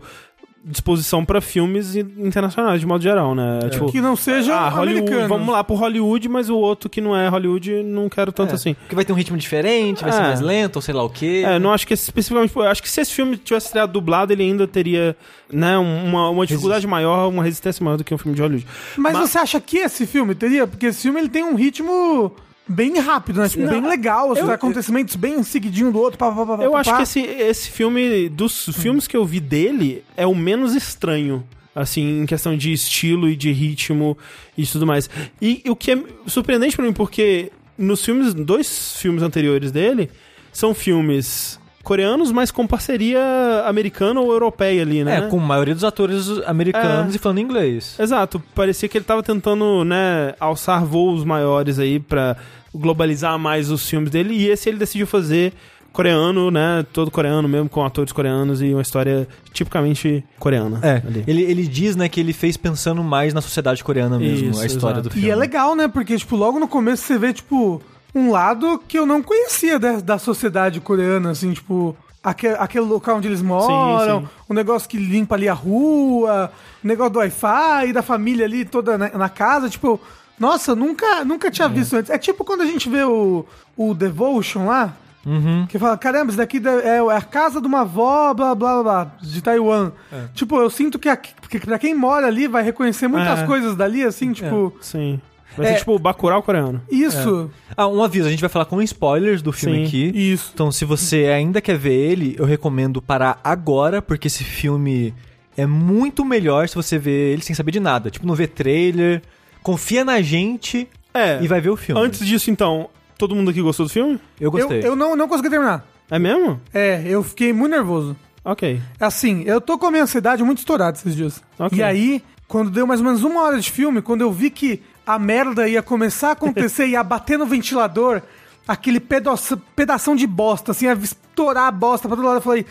disposição pra filmes in- internacionais, de modo geral, né? Tipo, Que não seja ah, Hollywood, vamos lá pro Hollywood, mas o outro que não é Hollywood, não quero tanto assim. Porque vai ter um ritmo diferente, vai ser É. mais lento, ou sei lá o quê. É, não acho que especificamente. eu Acho que se esse filme tivesse estreado dublado, ele ainda teria, né, uma, uma dificuldade maior, uma resistência maior do que um filme de Hollywood. Mas, Mas- você acha que esse filme teria? Porque esse filme ele tem um ritmo bem rápido, né? Tipo, Não, bem legal. Os eu- acontecimentos bem seguidinho do outro. Pá, pá, pá, pá, Eu pá, acho pá. que esse, esse filme, dos filmes que eu vi dele, é o menos estranho. Assim, em questão de estilo e de ritmo e tudo mais. E o que é surpreendente pra mim, porque nos filmes, dois filmes anteriores dele, são filmes coreanos, mas com parceria americana ou europeia ali, né? É, com a maioria dos atores americanos É. e falando inglês. Exato, parecia que ele tava tentando, né, alçar voos maiores aí pra globalizar mais os filmes dele, e esse ele decidiu fazer coreano, né? Todo coreano mesmo, com atores coreanos e uma história tipicamente coreana. É, ali. ele, ele diz, né, que ele fez pensando mais na sociedade coreana mesmo, Isso, a história exato. do filme. E é legal, né? Porque, tipo, logo no começo você vê, tipo, um lado que eu não conhecia da, da sociedade coreana, assim, tipo, aquele, aquele local onde eles moram, sim. o negócio que limpa ali a rua, o negócio do Wi-Fi, da família ali toda na, na casa, tipo, nossa, nunca, nunca tinha visto antes. É tipo quando a gente vê o, o Devotion lá, Uhum. que fala, caramba, isso daqui é, é a casa de uma avó, blá, blá, blá, blá, de Taiwan. Tipo, eu sinto que, aqui- que pra quem mora ali vai reconhecer muitas É. coisas dali, assim, tipo, Sim. Vai É. ser tipo o Bacurau coreano. isso, Ah, um aviso, a gente vai falar com spoilers do filme Sim. aqui. isso. Então, se você ainda quer ver ele, eu recomendo parar agora, porque esse filme é muito melhor se você ver ele sem saber de nada. Tipo, não ver trailer, confia na gente É. e vai ver o filme. Antes disso, então, todo mundo aqui gostou do filme? Eu Eu, gostei. eu não, não consegui terminar. É mesmo? É, eu fiquei muito nervoso. Ok. Assim, eu tô com a minha ansiedade muito estourada esses dias. Ok. E aí, quando deu mais ou menos uma hora de filme, quando eu vi que a merda ia começar a acontecer, ia bater no ventilador, aquele pedaço, pedação de bosta, assim, ia estourar a bosta pra todo lado, eu falei,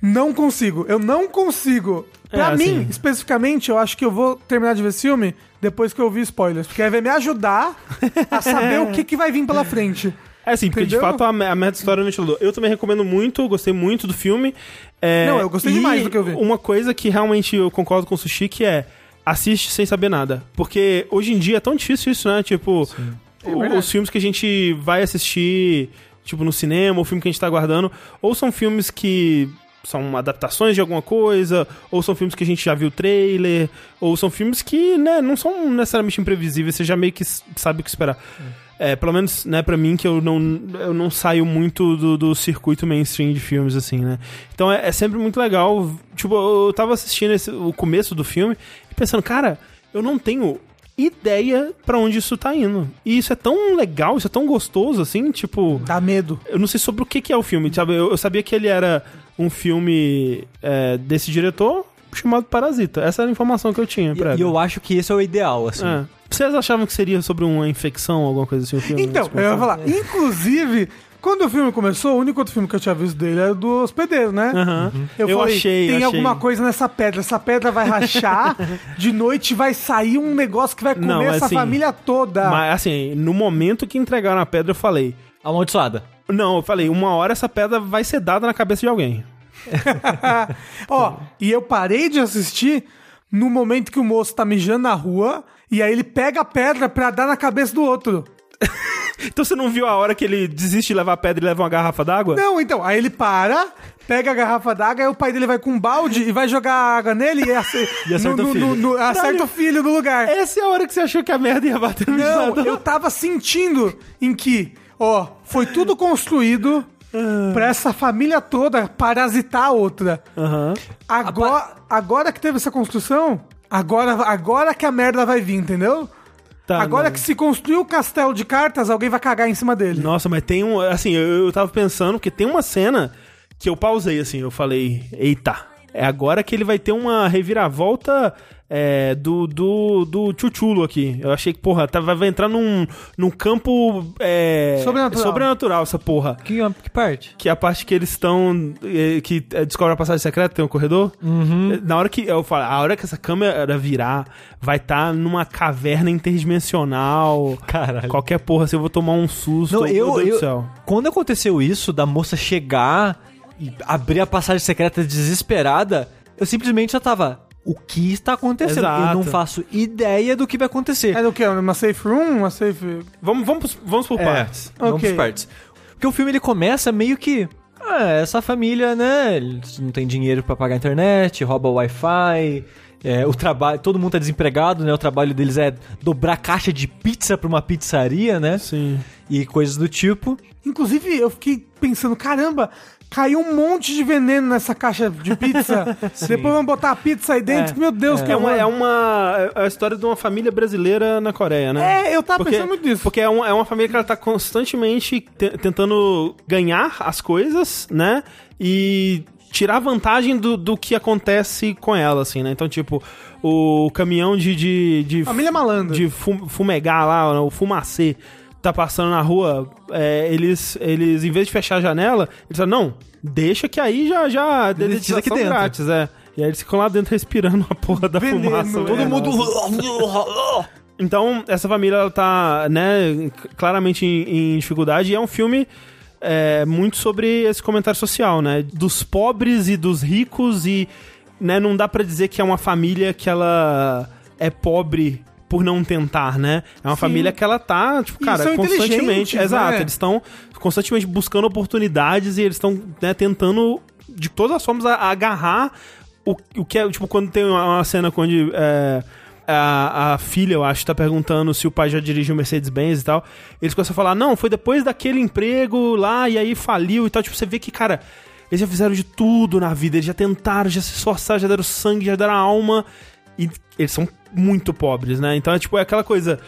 não consigo, eu não consigo. Pra É, mim, assim- especificamente, eu acho que eu vou terminar de ver esse filme depois que eu ouvir spoilers, porque aí vai me ajudar a saber o que, que vai vir pela frente. É assim, porque Entendeu? de fato a, me- a merda história do ventilador. Eu também recomendo muito, gostei muito do filme. É, Não, eu gostei demais do que eu vi. Uma coisa que realmente eu concordo com o Sushi que é assiste sem saber nada. Porque hoje em dia é tão difícil isso, né? Tipo, É os filmes que a gente vai assistir, tipo, no cinema, o filme que a gente tá aguardando, ou são filmes que são adaptações de alguma coisa, ou são filmes que a gente já viu o trailer, ou são filmes que, né, não são necessariamente imprevisíveis, você já meio que sabe o que esperar. É, pelo menos, né, pra mim, que eu não, eu não saio muito do, do circuito mainstream de filmes, assim, né? Então é, é sempre muito legal. Tipo, eu tava assistindo esse- o começo do filme e pensando, cara, eu não tenho ideia pra onde isso tá indo. E isso é tão legal, isso é tão gostoso, assim, tipo. Dá medo. Eu não sei sobre o que, que é o filme, sabe? Eu, eu sabia que ele era um filme é, desse diretor chamado Parasita. Essa era a informação que eu tinha, E, pra e eu acho que esse é o ideal, assim. é. Vocês achavam que seria sobre uma infecção, alguma coisa assim, o filme? Então, eu ia falar, inclusive, quando o filme começou, o único outro filme que eu tinha visto dele era do hospedeiro, né? Aham. Eu, Eu falei, achei, tem achei. alguma coisa nessa pedra, essa pedra vai rachar, de noite vai sair um negócio que vai comer Não, essa assim, família toda. Mas assim, no momento que entregaram a pedra, eu falei. Amaldiçoada. Não, eu falei, uma hora essa pedra vai ser dada na cabeça de alguém. Ó, e eu parei de assistir no momento que o moço tá mijando na rua, e aí ele pega a pedra pra dar na cabeça do outro. Então você não viu a hora que ele desiste de levar a pedra e leva uma garrafa d'água? Não, então, aí ele para, pega a garrafa d'água, aí o pai dele vai com um balde e vai jogar água nele e, E acerta no- o filho. no- no- acerta o filho no lugar. Essa é a hora que você achou que a merda ia bater no Não, eu tava sentindo em que, ó, foi tudo construído pra essa família toda parasitar a outra. Aham. Agora, agora que teve essa construção, agora, agora que a merda vai vir, entendeu? Tá, agora não. que se construiu o castelo de cartas, alguém vai cagar em cima dele. Nossa, mas tem um. Assim, eu, eu tava pensando que tem uma cena que eu pausei assim, eu falei, eita, é agora que ele vai ter uma reviravolta é, do, do, do Chuchulo aqui. Eu achei que, porra, tá, vai entrar num, num campo é, Sobrenatural. sobrenatural essa porra. Que, que parte? Que é a parte que eles estão. eh, Que eh, descobre a passagem secreta, tem um corredor. Eh, Na hora que. Eu falo, a hora que essa câmera virar, vai estar numa caverna interdimensional. Caralho. Qualquer porra, assim, eu vou tomar um susto. Não, meu eu, Deus eu- do céu. Quando aconteceu isso, da moça chegar e abrir a passagem secreta desesperada, eu simplesmente já tava. O que está acontecendo? Eu não Exato. faço ideia do que vai acontecer. É do que? Uma safe room? Uma safe... Vamos, vamos, vamos por É, partes. Vamos Ok. por partes. Porque o filme ele começa meio que. Ah, essa família, né? Eles não tem dinheiro pra pagar a internet, rouba o Wi-Fi. é, o trabalho, todo mundo tá desempregado, né? O trabalho deles é dobrar caixa de pizza pra uma pizzaria, né? Sim. E coisas do tipo. Inclusive, eu fiquei pensando, caramba, caiu um monte de veneno nessa caixa de pizza. Depois vamos botar a pizza aí dentro. É. Meu Deus, que É uma, é uma é a história de uma família brasileira na Coreia, né? É, eu tava porque, pensando muito nisso. Porque é uma, é uma família que ela tá constantemente te- tentando ganhar as coisas, né? E tirar vantagem do, do que acontece com ela, assim, né? Então, tipo, o caminhão de... de, de Família malandra. de fu- fumegar lá, o fumacê, tá passando na rua, é, eles, eles, em vez de fechar a janela, eles falam, não, deixa que aí já, já, Dedetiza aqui dentro. grátis, é. E aí eles ficam lá dentro respirando a porra da Veneno, fumaça. Todo mundo... Então, essa família, ela tá, né, claramente em, em dificuldade e é um filme é, muito sobre esse comentário social, né? Dos pobres e dos ricos e, né, não dá pra dizer que é uma família que ela é pobre por não tentar, né? É uma Sim. família que ela tá, tipo, cara, constantemente... inteligentes, Exato, né? eles estão constantemente buscando oportunidades e eles estão, né, tentando, de todas as formas, a- a agarrar o, o que é, tipo, quando tem uma, uma cena onde é, a, a filha, eu acho, tá perguntando se o pai já dirigiu Mercedes-Benz e tal, eles começam a falar, não, foi depois daquele emprego lá e aí faliu e tal. Tipo, você vê que, cara, eles já fizeram de tudo na vida, eles já tentaram, já se esforçaram, já deram sangue, já deram alma e eles são muito pobres, né? Então é tipo, é aquela coisa...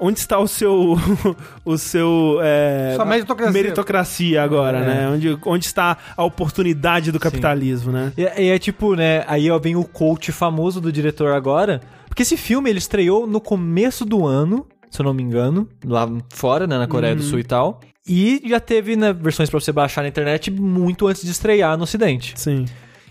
Onde está o seu. o seu. É, Sua meritocracia. meritocracia agora, É. né? Onde, onde está a oportunidade do capitalismo, né? E, e é tipo, né? Aí ó, vem o coach famoso do diretor agora. Porque esse filme ele estreou no começo do ano, se eu não me engano, lá fora, né? Na Coreia do Sul e tal. E já teve né, versões pra você baixar na internet muito antes de estrear no Ocidente. Sim.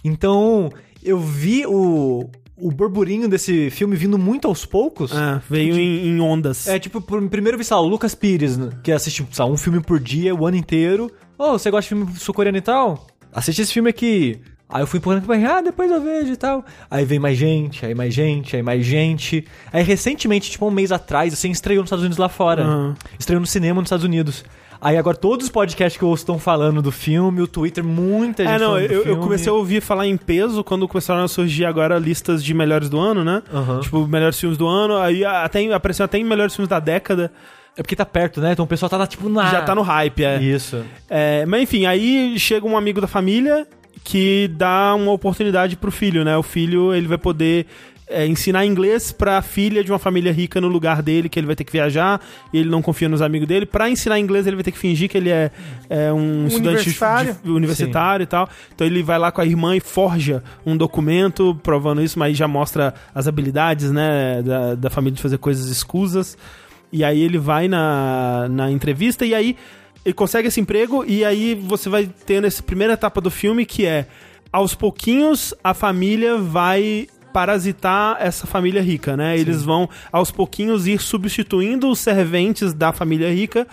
Então, eu vi o, o burburinho desse filme vindo muito aos poucos. É, veio em, em ondas. É, tipo, primeiro vi, sei lá, o Lucas Pires, né, que assiste, lá, um filme por dia, o ano inteiro. Ô, você gosta de filme sul-coreano e tal? Assiste esse filme aqui. Aí eu fui empurrando pra ah, depois eu vejo e tal. Aí vem mais gente, aí mais gente, aí mais gente. Aí recentemente, tipo um mês atrás, assim, estreou nos Estados Unidos lá fora. Aham. Estreou no cinema nos Estados Unidos. Aí agora todos os podcasts que eu ouço estão falando do filme, o Twitter, muita gente É, não, falando do eu, eu comecei a ouvir falar em peso quando começaram a surgir agora listas de melhores do ano, né? Aham. Tipo, melhores filmes do ano, aí até apareceu até em melhores filmes da década. É porque tá perto, né? Então o pessoal tá tipo, na... Já tá no hype, é. Isso. É, mas enfim, aí chega um amigo da família que dá uma oportunidade pro filho, né? O filho, ele vai poder é, ensinar inglês pra filha de uma família rica no lugar dele, que ele vai ter que viajar, e ele não confia nos amigos dele. Pra ensinar inglês, ele vai ter que fingir que ele é, é um, estudante universitário. de- universitário e tal. Então ele vai lá com a irmã e forja um documento provando isso, mas já mostra as habilidades, né, da, da família de fazer coisas escusas. E aí ele vai na, na entrevista e aí ele consegue esse emprego e aí você vai tendo essa primeira etapa do filme que é aos pouquinhos a família vai parasitar essa família rica, né? Eles vão aos pouquinhos ir substituindo os serventes da família rica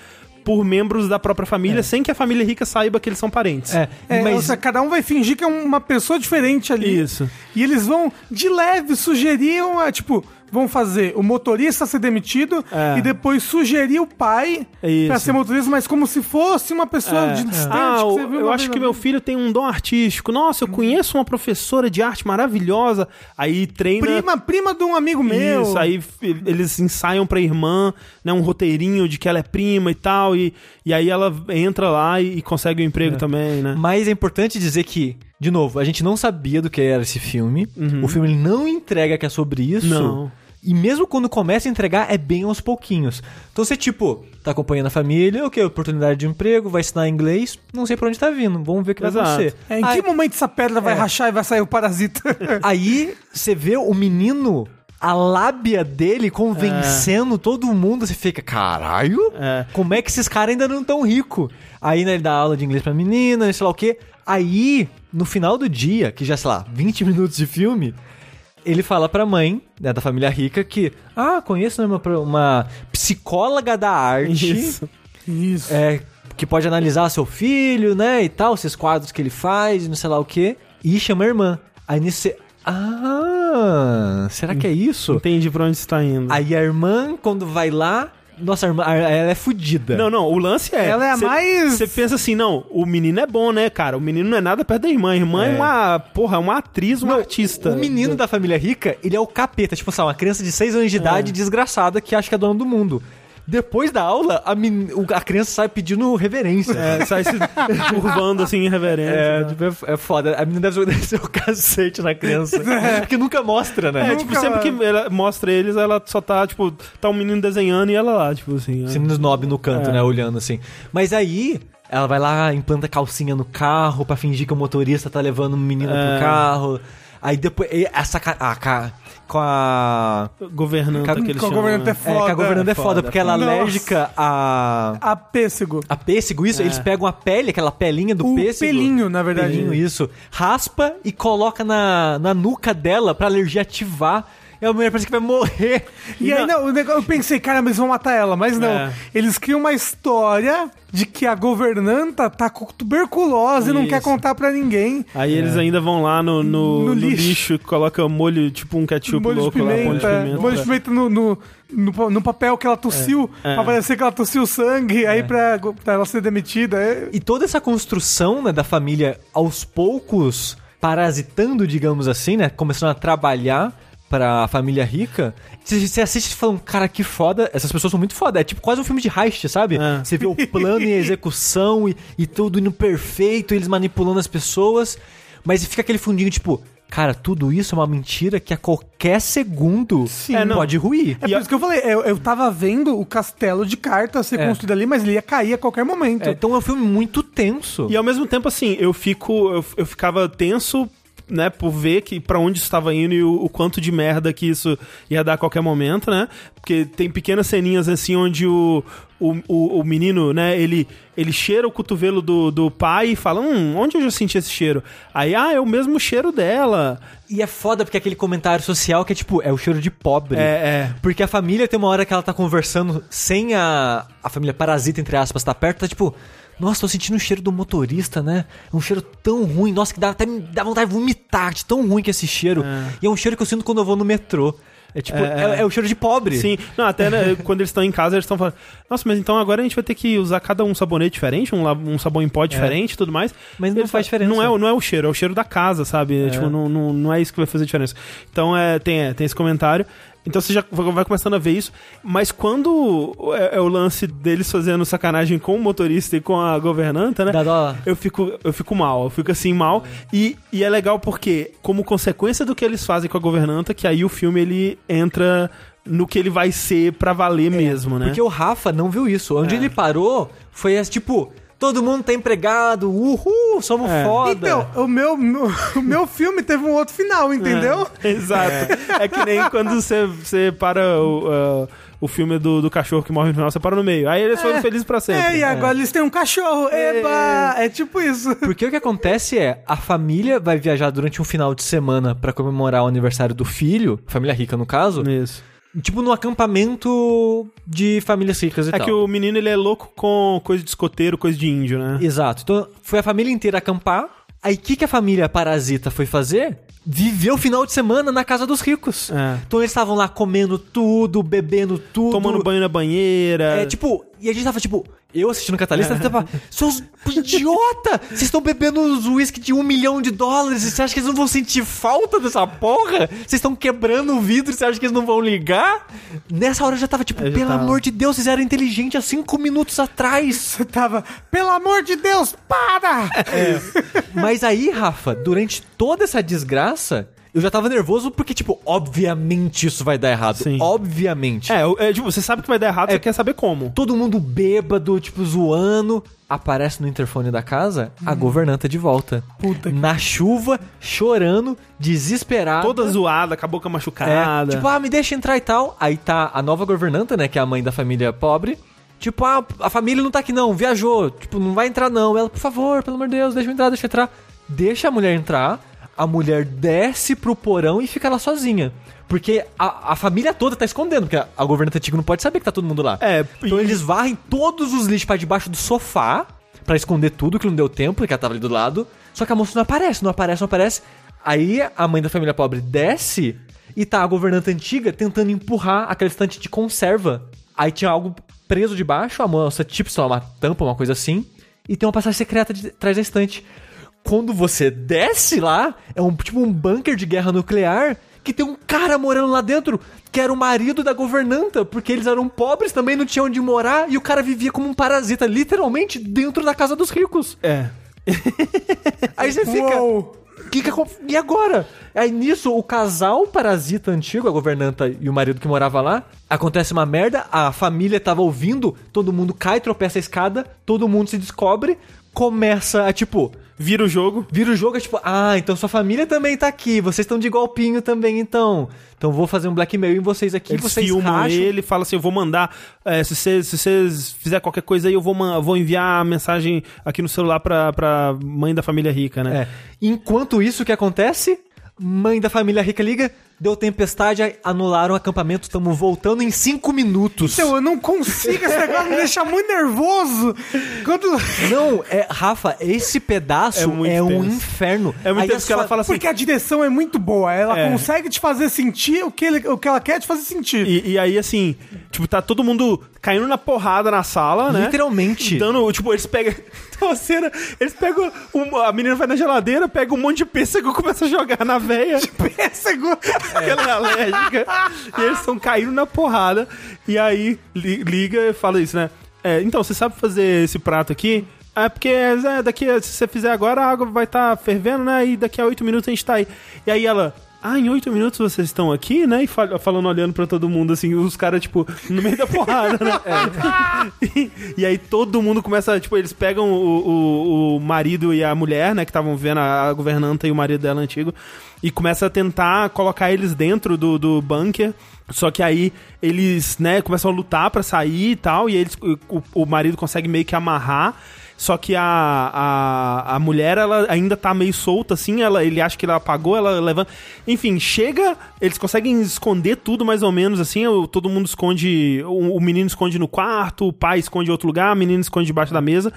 por membros da própria família, sem que a família rica saiba que eles são parentes. É, É, mas... ou seja, cada um vai fingir que é uma pessoa diferente ali. Isso. E eles vão, de leve, sugerir uma, tipo, vão fazer o motorista ser demitido É. e depois sugerir o pai Isso. pra ser motorista, mas como se fosse uma pessoa É. de distante. Ah, você viu eu uma acho que meu filho tem um dom artístico. Nossa, eu conheço uma professora de arte maravilhosa. Aí treina. Prima, prima de um amigo meu. Isso, aí eles ensaiam pra irmã, né, um roteirinho de que ela é prima e tal, e, e aí ela entra lá e, e consegue o emprego também, né? Mas é importante dizer que, de novo, a gente não sabia do que era esse filme. O filme ele não entrega que é sobre isso. Não. E mesmo quando começa a entregar, é bem aos pouquinhos. Então você, tipo, tá acompanhando a família, ok, oportunidade de emprego, vai ensinar inglês, não sei pra onde tá vindo, vamos ver o que vai Exato. acontecer. É, em Aí- que momento essa pedra vai É. rachar e vai sair o parasita? Aí você vê o menino, a lábia dele convencendo todo mundo. Você fica, caralho? É. Como é que esses caras ainda não tão ricos? Aí, né, ele dá aula de inglês pra menina, sei lá o quê. Aí, no final do dia, que já, sei lá, 20 minutos de filme, ele fala pra mãe, né, da família rica, que, ah, conheço né, uma, uma psicóloga da arte. Isso. Isso. É, que pode analisar seu filho, né, e tal, esses quadros que ele faz, não sei lá o quê, e chama a irmã. Aí nisso você, ah, será que é isso? Entendi pra onde você tá indo. Aí a irmã, quando vai lá, nossa, ela é fodida. Não, não, o lance é. Ela é a cê- mais- Você pensa assim, não, o menino é bom, né, cara? O menino não é nada perto da irmã. A irmã é, É. uma, porra, é uma atriz, uma artista. O menino da família rica, ele é o capeta, tipo, sabe, uma criança de 6 anos de É. idade desgraçada que acha que é dona do mundo. Depois da aula, a, men- a criança sai pedindo reverência. É, sai se curvando assim em reverência. É, né? tipo, é, é foda. A menina deve descer o cacete na criança. Porque nunca mostra, né? É, tipo, sempre que ela mostra eles, ela só tá, tipo, tá um menino desenhando e ela lá, tipo assim. Sendo snob no canto, É. né? Olhando assim. Mas aí, ela vai lá, implanta calcinha no carro pra fingir que o motorista tá levando o menino É. pro carro. Aí depois, essa a, ca- com a... Governanta Com que eles a chamam, governanta né? é É, que a Foda, governanta é foda, foda, porque ela é foda. alérgica a... A pêssego. A pêssego, isso, É. eles pegam a pele, aquela pelinha do O pêssego. pelinho, na verdade. Pelinho, isso. Raspa e coloca na, na nuca dela pra alergia ativar. E a mulher parece que vai morrer. E aí, não, eu pensei, caramba, eles vão matar ela, mas não. É. Eles criam uma história de que a governanta tá com tuberculose e não quer contar pra ninguém. Aí eles ainda vão lá no, no, No no lixo. lixo, colocam molho, tipo um ketchup molho de louco lá, molho de pimenta, pimenta. molho de é. pimenta no, no, no, no papel que ela tossiu, É. pra parecer que ela tossiu sangue, aí pra, pra ela ser demitida. É- E toda essa construção né, da família aos poucos parasitando, digamos assim, né? Começando a trabalhar pra família rica. Você você assiste e fala, cara, que foda. Essas pessoas são muito foda. É tipo quase um filme de heist, sabe? É. Você vê o plano e a execução e, e tudo indo perfeito, eles manipulando as pessoas. Mas fica aquele fundinho, tipo, cara, tudo isso é uma mentira que a qualquer segundo Sim. é, pode ruir. É por isso que eu falei, eu, eu tava vendo o castelo de cartas ser É. construído ali, mas ele ia cair a qualquer momento. É, então é um filme muito tenso. E ao mesmo tempo, assim, eu fico. Eu, eu ficava tenso, né, por ver que para onde isso estava indo e o, o quanto de merda que isso ia dar a qualquer momento, né? Porque tem pequenas ceninhas assim onde o, o, o, o menino, né, ele, ele cheira o cotovelo do, do pai e fala: Hum, onde eu já senti esse cheiro? Aí, ah, é o mesmo cheiro dela. E é foda porque é aquele comentário social que é tipo, é o cheiro de pobre. É, é. Porque a família tem uma hora que ela tá conversando sem a, a família parasita, entre aspas, tá perto, tá tipo. Nossa, tô sentindo o cheiro do motorista, né? É um cheiro tão ruim. Nossa, que dá até dá vontade de vomitar, de tão ruim que é esse cheiro. E é um cheiro que eu sinto quando eu vou no metrô. É tipo, é, É, é o cheiro de pobre. Sim, não, até né, quando eles estão em casa, eles estão falando, nossa, mas então agora a gente vai ter que usar cada um sabonete diferente, um, um sabão em pó diferente e tudo mais. Mas não Eles faz diferença. Não é, o- não é o cheiro, é o cheiro da casa, sabe? Tipo, não, não, não é isso que vai fazer diferença. Então é, tem, é, tem esse comentário. Então você já vai começando a ver isso. Mas quando é, é o lance deles fazendo sacanagem com o motorista e com a governanta, né? Eu fico, eu fico mal, eu fico assim mal. E, e é legal porque, como consequência do que eles fazem com a governanta, que aí o filme ele entra no que ele vai ser pra valer mesmo, né? Porque o Rafa não viu isso. Onde É. ele parou foi esse, tipo, todo mundo tá empregado, uhul, somos É. foda. Então, o meu, o meu filme teve um outro final, entendeu? É, exato. É. que nem quando você, você para o, ah, o filme do, do cachorro que morre no final, você para no meio. Aí eles foram felizes pra sempre. É, e agora eles têm um cachorro. Eba! É tipo isso. Porque o que acontece é, a família vai viajar durante um final de semana pra comemorar o aniversário do filho, família rica no caso, Isso. Tipo no acampamento de famílias ricas e É tal. que o menino ele é louco com coisa de escoteiro, coisa de índio, né? Exato. Então, foi a família inteira acampar. Aí, o que, que a família parasita foi fazer? Viver o final de semana na casa dos ricos. É. Então, eles estavam lá comendo tudo, bebendo tudo. Tomando banho na banheira. É, tipo, e a gente tava, tipo, eu assistindo o Catalista, tava, seus idiota! Vocês estão bebendo os uísque de um milhão de dólares e você acha que eles não vão sentir falta dessa porra? Vocês estão quebrando o vidro e você acha que eles não vão ligar? Nessa hora eu já tava, tipo, Eu já pelo tava. amor de Deus, vocês eram inteligentes há cinco minutos atrás. Você tava, pelo amor de Deus, para! Mas aí, Rafa, durante toda essa desgraça, eu já tava nervoso porque, tipo, obviamente isso vai dar errado. Sim. Obviamente. É, é, tipo, você sabe que vai dar errado, você quer saber como. Todo mundo bêbado, tipo, zoando. Aparece no interfone da casa a governanta de volta. Puta que- Na chuva, chorando, desesperada. Toda zoada, com a boca É, machucada. tipo, ah, me deixa entrar e tal. Aí tá a nova governanta, né, que é a mãe da família pobre. Tipo, ah, a família não tá aqui não, viajou. Tipo, não vai entrar não. Ela, por favor, pelo amor de Deus, deixa eu entrar, deixa eu entrar. Deixa a mulher entrar. A mulher desce pro porão e fica lá sozinha. Porque a, a família toda tá escondendo, porque a, a governanta antiga não pode saber que tá todo mundo lá. É, Então e- eles varrem todos os lixos pra debaixo do sofá pra esconder tudo que não deu tempo, porque ela tava ali do lado. Só que a moça não aparece, não aparece, não aparece. Aí a mãe da família pobre desce e tá a governanta antiga tentando empurrar aquela estante de conserva. Aí tinha algo preso debaixo, a moça, tipo, sei lá, uma tampa, uma coisa assim. E tem uma passagem secreta de trás da estante. Quando você desce lá, é um tipo um bunker de guerra nuclear que tem um cara morando lá dentro, que era o marido da governanta, porque eles eram pobres, também não tinham onde morar, e o cara vivia como um parasita, literalmente, dentro da casa dos ricos. É. Aí você fica. Uou. Que que e agora? Aí nisso, o casal parasita antigo, a governanta e o marido que morava lá, acontece uma merda, a família tava ouvindo, todo mundo cai, tropeça a escada, todo mundo se descobre, começa a tipo. Vira o jogo. Vira o jogo, é tipo, ah, então sua família também tá aqui, vocês estão de golpinho também, então. Então vou fazer um blackmail em vocês aqui, Eles vocês filmam racham. ele, fala assim, eu vou mandar, é, se vocês se fizer qualquer coisa aí, eu vou, vou enviar a mensagem aqui no celular pra, pra mãe da família rica, né? É. Enquanto isso, o que acontece? Mãe da família rica liga, deu tempestade, anularam o acampamento, estamos voltando em cinco minutos. Então, eu não consigo, esse negócio me deixa muito nervoso. Quando... Não, é, Rafa, esse pedaço É é, um inferno. É muito Aí que ela fa- fala assim, Porque a direção é muito boa. Ela É. consegue te fazer sentir o que, ele- o que ela quer te fazer sentir. E, e aí, assim, tipo, tá todo mundo caindo na porrada na sala, né? Literalmente. Dando, tipo, eles pegam. Tem uma cena, eles pegam. um- a menina vai na geladeira, pega um monte de pêssego e começa a jogar na veia. Pêssego. porque ela é alérgica. e eles estão caindo na porrada. E aí li- liga e fala isso, né? É, então, você sabe fazer esse prato aqui? É porque é, daqui, se você fizer agora, a água vai estar fervendo, né? E daqui a oito minutos a gente tá aí. E aí ela. Ah, em oito minutos vocês estão aqui, né? E fal- falando, olhando pra todo mundo, assim, os caras, tipo, no meio da porrada, né? E, e aí todo mundo começa, tipo, eles pegam o, o, o marido e a mulher, né? Que estavam vendo a, a governanta e o marido dela antigo. E começa a tentar colocar eles dentro do, do bunker. Só que aí eles, né, começam a lutar pra sair e tal. E eles, o, o marido consegue meio que amarrar. Só que a, a, a mulher, ela ainda tá meio solta, assim, ela, ele acha que ela apagou, ela levanta. Enfim, chega, eles conseguem esconder tudo mais ou menos, assim, o- todo mundo esconde, o, o menino esconde no quarto, o pai esconde em outro lugar, a menina esconde debaixo da mesa.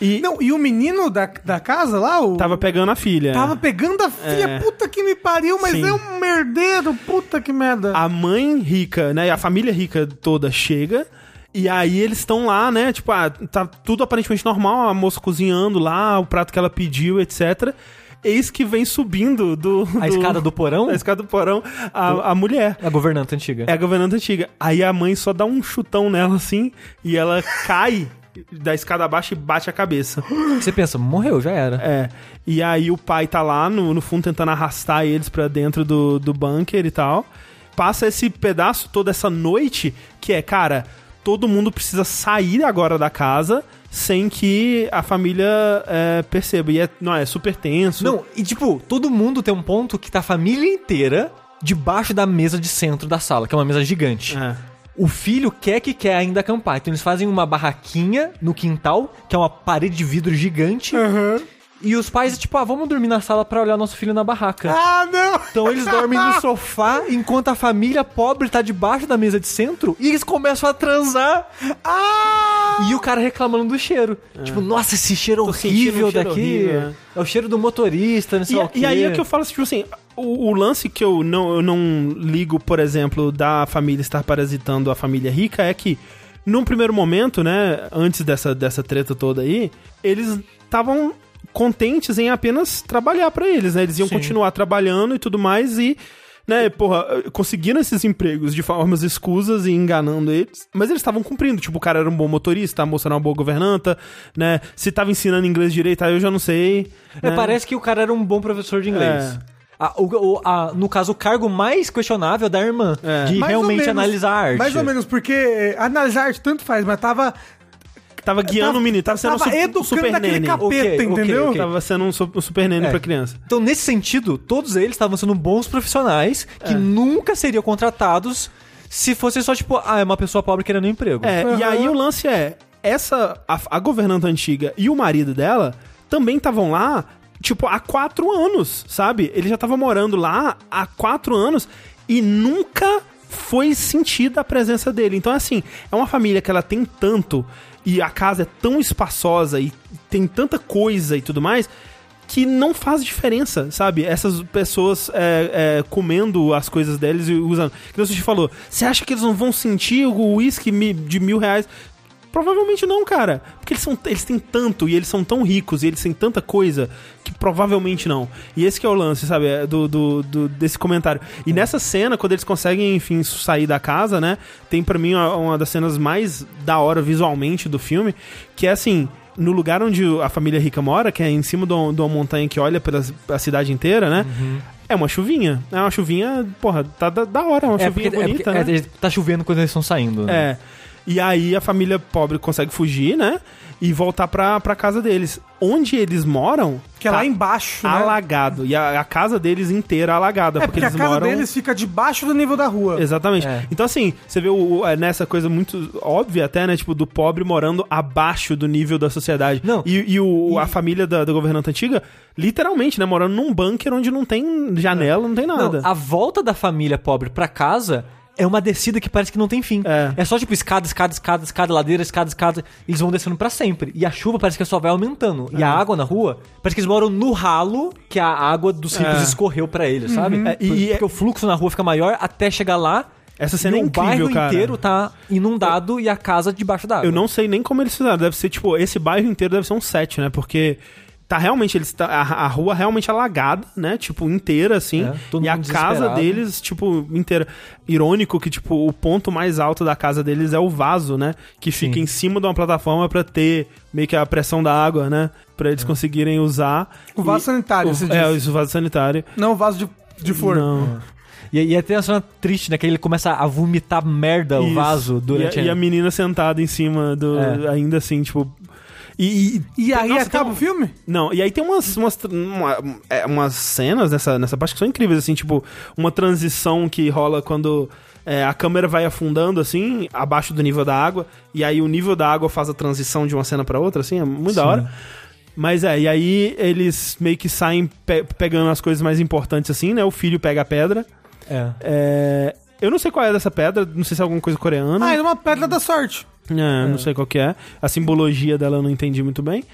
E Não, e o menino da, da casa lá, o... tava pegando a filha. Tava pegando a filha, É. puta que me pariu, mas Sim. é um merdeiro, puta que merda. a mãe rica, né, a família rica toda chega. E aí eles estão lá, né? Tipo, ah, tá tudo aparentemente normal, a moça cozinhando lá, o prato que ela pediu, etc. Eis que vem subindo do. A escada do porão? Da escada do porão, a, a mulher. A governanta antiga. É a governanta antiga. Aí a mãe só dá um chutão nela assim e ela cai da escada abaixo e bate a cabeça. Você pensa, morreu, já era. É. E aí o pai tá lá no, no fundo tentando arrastar eles pra dentro do, do bunker e tal. Passa esse pedaço, toda essa noite, que é, cara, todo mundo precisa sair agora da casa sem que a família é, perceba. E é, não, é super tenso. Não, e tipo, todo mundo tem um ponto que tá a família inteira debaixo da mesa de centro da sala, que é uma mesa gigante. É. O filho quer que quer ainda acampar. Então eles fazem uma barraquinha no quintal, que é uma parede de vidro gigante. E os pais, tipo, ah, vamos dormir na sala pra olhar nosso filho na barraca. Ah, não! Então eles dormem no sofá, enquanto a família pobre tá debaixo da mesa de centro, e eles começam a transar. Ah! E o cara reclamando do cheiro. Tipo, nossa, esse cheiro Tô horrível um cheiro daqui. horrível, é. é o cheiro do motorista, não sei lá o E, quê. e aí é que eu falo assim, tipo assim, o, o lance que eu não, eu não ligo, por exemplo, da família estar parasitando a família rica é que, num primeiro momento, né, antes dessa, dessa treta toda aí, eles estavam contentes em apenas trabalhar pra eles, né? Eles iam Sim. continuar trabalhando e tudo mais e né, porra, conseguindo esses empregos de formas escusas e enganando eles, mas eles estavam cumprindo, tipo, o cara era um bom motorista, a moça era uma boa governanta, né, se tava ensinando inglês direito, aí eu já não sei. É, né? parece que o cara era um bom professor de inglês. É. A- o- a- no caso, o cargo mais questionável é da irmã, É. de Mais realmente menos. analisar a arte. Mais ou menos, porque eh, analisar arte tanto faz, mas tava, Tava guiando tava- o menino, tava sendo um tava su- educando super nene. capeta, Ok, ok, entendeu? ok. Tava sendo um, su- um super nene É. pra criança. Então, nesse sentido, todos eles estavam sendo bons profissionais que nunca seriam contratados se fosse só, tipo, ah, é uma pessoa pobre querendo um emprego. É, e Aham. aí o lance é, essa, a, a governanta antiga e o marido dela também estavam lá, tipo, há quatro anos, sabe? Ele já tava morando lá há quatro anos e nunca foi sentida a presença dele. Então, assim, é uma família que ela tem tanto e a casa é tão espaçosa e tem tanta coisa e tudo mais que não faz diferença, sabe? Essas pessoas é, é, comendo as coisas deles e usando. Que você falou, você acha que eles não vão sentir o uísque de mil reais? Provavelmente não, cara. Porque eles, são, eles têm tanto e eles são tão ricos e eles têm tanta coisa que provavelmente não. E esse que é o lance, sabe? é Do, do, do- desse comentário. E nessa cena, quando eles conseguem, enfim, sair da casa, né? Tem pra mim uma, uma das cenas mais da hora visualmente do filme, que é assim. No lugar onde a família rica mora, que é em cima de uma, montanha que olha pela a cidade inteira, né? É uma chuvinha. É uma chuvinha, porra, tá da, da hora, é uma É chuvinha porque, é bonita, porque- né? é, tá chovendo quando eles estão saindo. né? É. E aí a família pobre consegue fugir, né? E voltar pra, pra casa deles. Onde eles moram. Que é tá lá embaixo, né? Alagado. E a, a casa deles inteira alagada. É, porque, porque a eles casa moram. deles fica debaixo do nível da rua. Exatamente. É. Então, assim, você vê o, o- é, nessa coisa muito óbvia até, né? Tipo, do pobre morando abaixo do nível da sociedade. Não. E, e o, a família da, da governanta antiga, literalmente, né? Morando num bunker onde não tem janela, não tem nada. Não, a volta da família pobre pra casa é uma descida que parece que não tem fim. É. só tipo escada, escada, escada, escada, ladeira, escada, escada. Eles vão descendo pra sempre. E a chuva parece que só vai aumentando. E a água na rua, parece que eles moram no ralo que a água dos ricos É. escorreu pra eles, sabe? É, e- porque o fluxo na rua fica maior até chegar lá. Essa cena e é o incrível, bairro cara. inteiro tá inundado e a casa debaixo d'água. Eu não sei nem como eles fizeram. Deve ser, tipo, esse bairro inteiro deve ser um set, né? Porque tá realmente, eles tá, a, a rua realmente alagada, né? Tipo, inteira, assim. É, e a casa deles, tipo, inteira. Irônico que, tipo, o ponto mais alto da casa deles é o vaso, né? Que fica Sim. em cima de uma plataforma pra ter meio que a pressão da água, né? Pra eles conseguirem usar. O vaso E- sanitário, o- você É, o vaso sanitário. Não o vaso de, de forno. Não. E, e até a cena triste, né? Que ele começa a vomitar merda o Isso. vaso durante e, a, e a menina sentada em cima do. É. Ainda assim, tipo. E, e- E aí Nossa, acaba um- o filme? Não, e aí tem umas, umas, uma- é, umas cenas nessa, nessa parte que são incríveis, assim, tipo, uma transição que rola quando é, a câmera vai afundando, assim, abaixo do nível da água, e aí o nível da água faz a transição de uma cena pra outra, assim, é muito da Sim. hora. Mas é, e aí eles meio que saem pe- pegando as coisas mais importantes, assim, né? O filho pega a pedra. É. É, eu não sei qual é dessa pedra, não sei se é alguma coisa coreana. Ah, é uma pedra da sorte. É, não sei qual que é. A simbologia dela eu não entendi muito bem.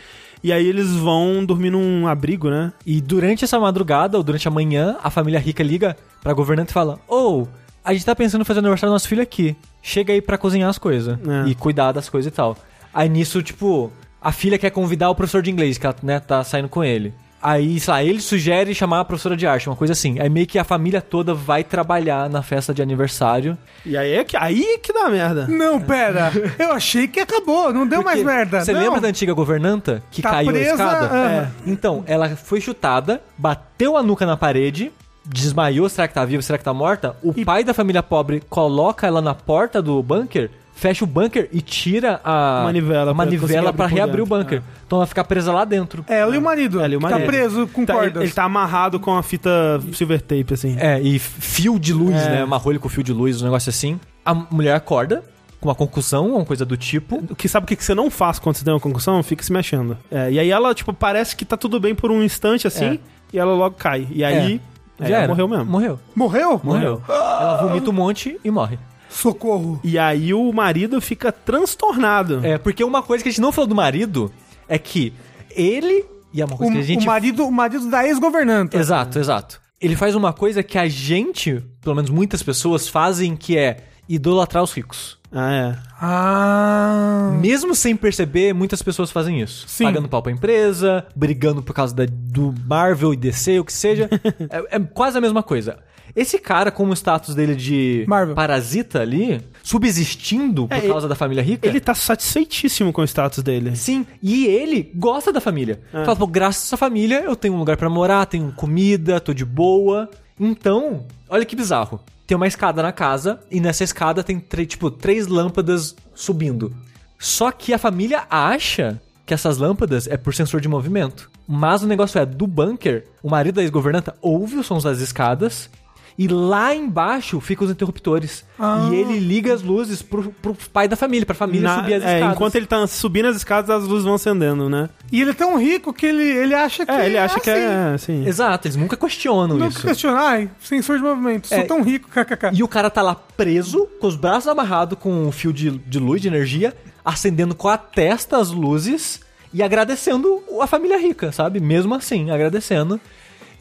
E aí eles vão dormir num abrigo, né? E durante essa madrugada, ou durante a manhã, a família rica liga pra governante e fala: Ô, a gente tá pensando em fazer o aniversário do nosso filho aqui. Chega aí pra cozinhar as coisas. É. E cuidar das coisas e tal. Aí nisso, tipo, a filha quer convidar o professor de inglês, que ela, né, tá saindo com ele. Aí, sei lá, ele sugere chamar a professora de arte, uma coisa assim. Aí meio que a família toda vai trabalhar na festa de aniversário. E aí é que, aí é que dá merda. Não, pera. Eu achei que acabou. Não deu mais Porque merda. Você Não. lembra da antiga governanta que Tá caiu presa, a escada? ah. É. Então, ela foi chutada, bateu a nuca na parede, desmaiou, será que tá viva, será que tá morta? O pai da família pobre coloca ela na porta do bunker, fecha o bunker e tira a Manivela a manivela por reabrir o bunker. Então ela fica presa lá dentro. É, ela e o marido. Ela e o marido. Tá preso com Tá, cordas. ele, ele tá amarrado com a fita silver tape, assim. É, e fio de luz, É. né? Amarrou ele com fio de luz, um negócio assim. A mulher acorda com uma concussão, uma coisa do tipo. O que sabe o que que você não faz quando você tem uma concussão? Fica se mexendo. É, e aí ela, tipo, parece que tá tudo bem por um instante, assim, É. e ela logo cai. E aí, é, Já ela era. morreu mesmo. Morreu. Morreu? Morreu. Ela vomita um monte e morre. Socorro. E aí o marido fica transtornado. É, porque uma coisa que a gente não falou do marido é que ele. E é uma O, coisa que a gente. o marido, o marido da ex-governanta. Exato, exato. Ele faz uma coisa que a gente, pelo menos muitas pessoas, fazem que é idolatrar os ricos. Ah, é. Ah. Mesmo sem perceber, muitas pessoas fazem isso. Sim. Pagando pau pra empresa, brigando por causa da- do Marvel e DC, o que seja. é, é quase a mesma coisa. Esse cara, com o status dele de Marvel. parasita ali, subsistindo por É, causa da família rica. Ele tá satisfeitíssimo com o status dele. Sim, e ele gosta da família. Fala, pô, graças a essa família eu tenho um lugar pra morar, tenho comida, tô de boa. Então, olha que bizarro. Tem uma escada na casa e nessa escada tem, tipo, três lâmpadas subindo. Só que a família acha que essas lâmpadas é por sensor de movimento. Mas o negócio é, do bunker, o marido da ex-governanta ouve os sons das escadas e lá embaixo ficam os interruptores. Ah. E ele liga as luzes pro, pro pai da família, pra família Na- subir as é, escadas. enquanto ele tá subindo as escadas, as luzes vão acendendo, né? E ele é tão rico que ele, ele acha que É, ele acha que assim. é assim. Exato, eles nunca questionam Não isso. questionar, ai, sensor de movimento. Sou É. tão rico, kkk. E o cara tá lá preso, com os braços amarrados com um fio de, de luz, de energia, acendendo com a testa as luzes e agradecendo a família rica, sabe? Mesmo assim, agradecendo.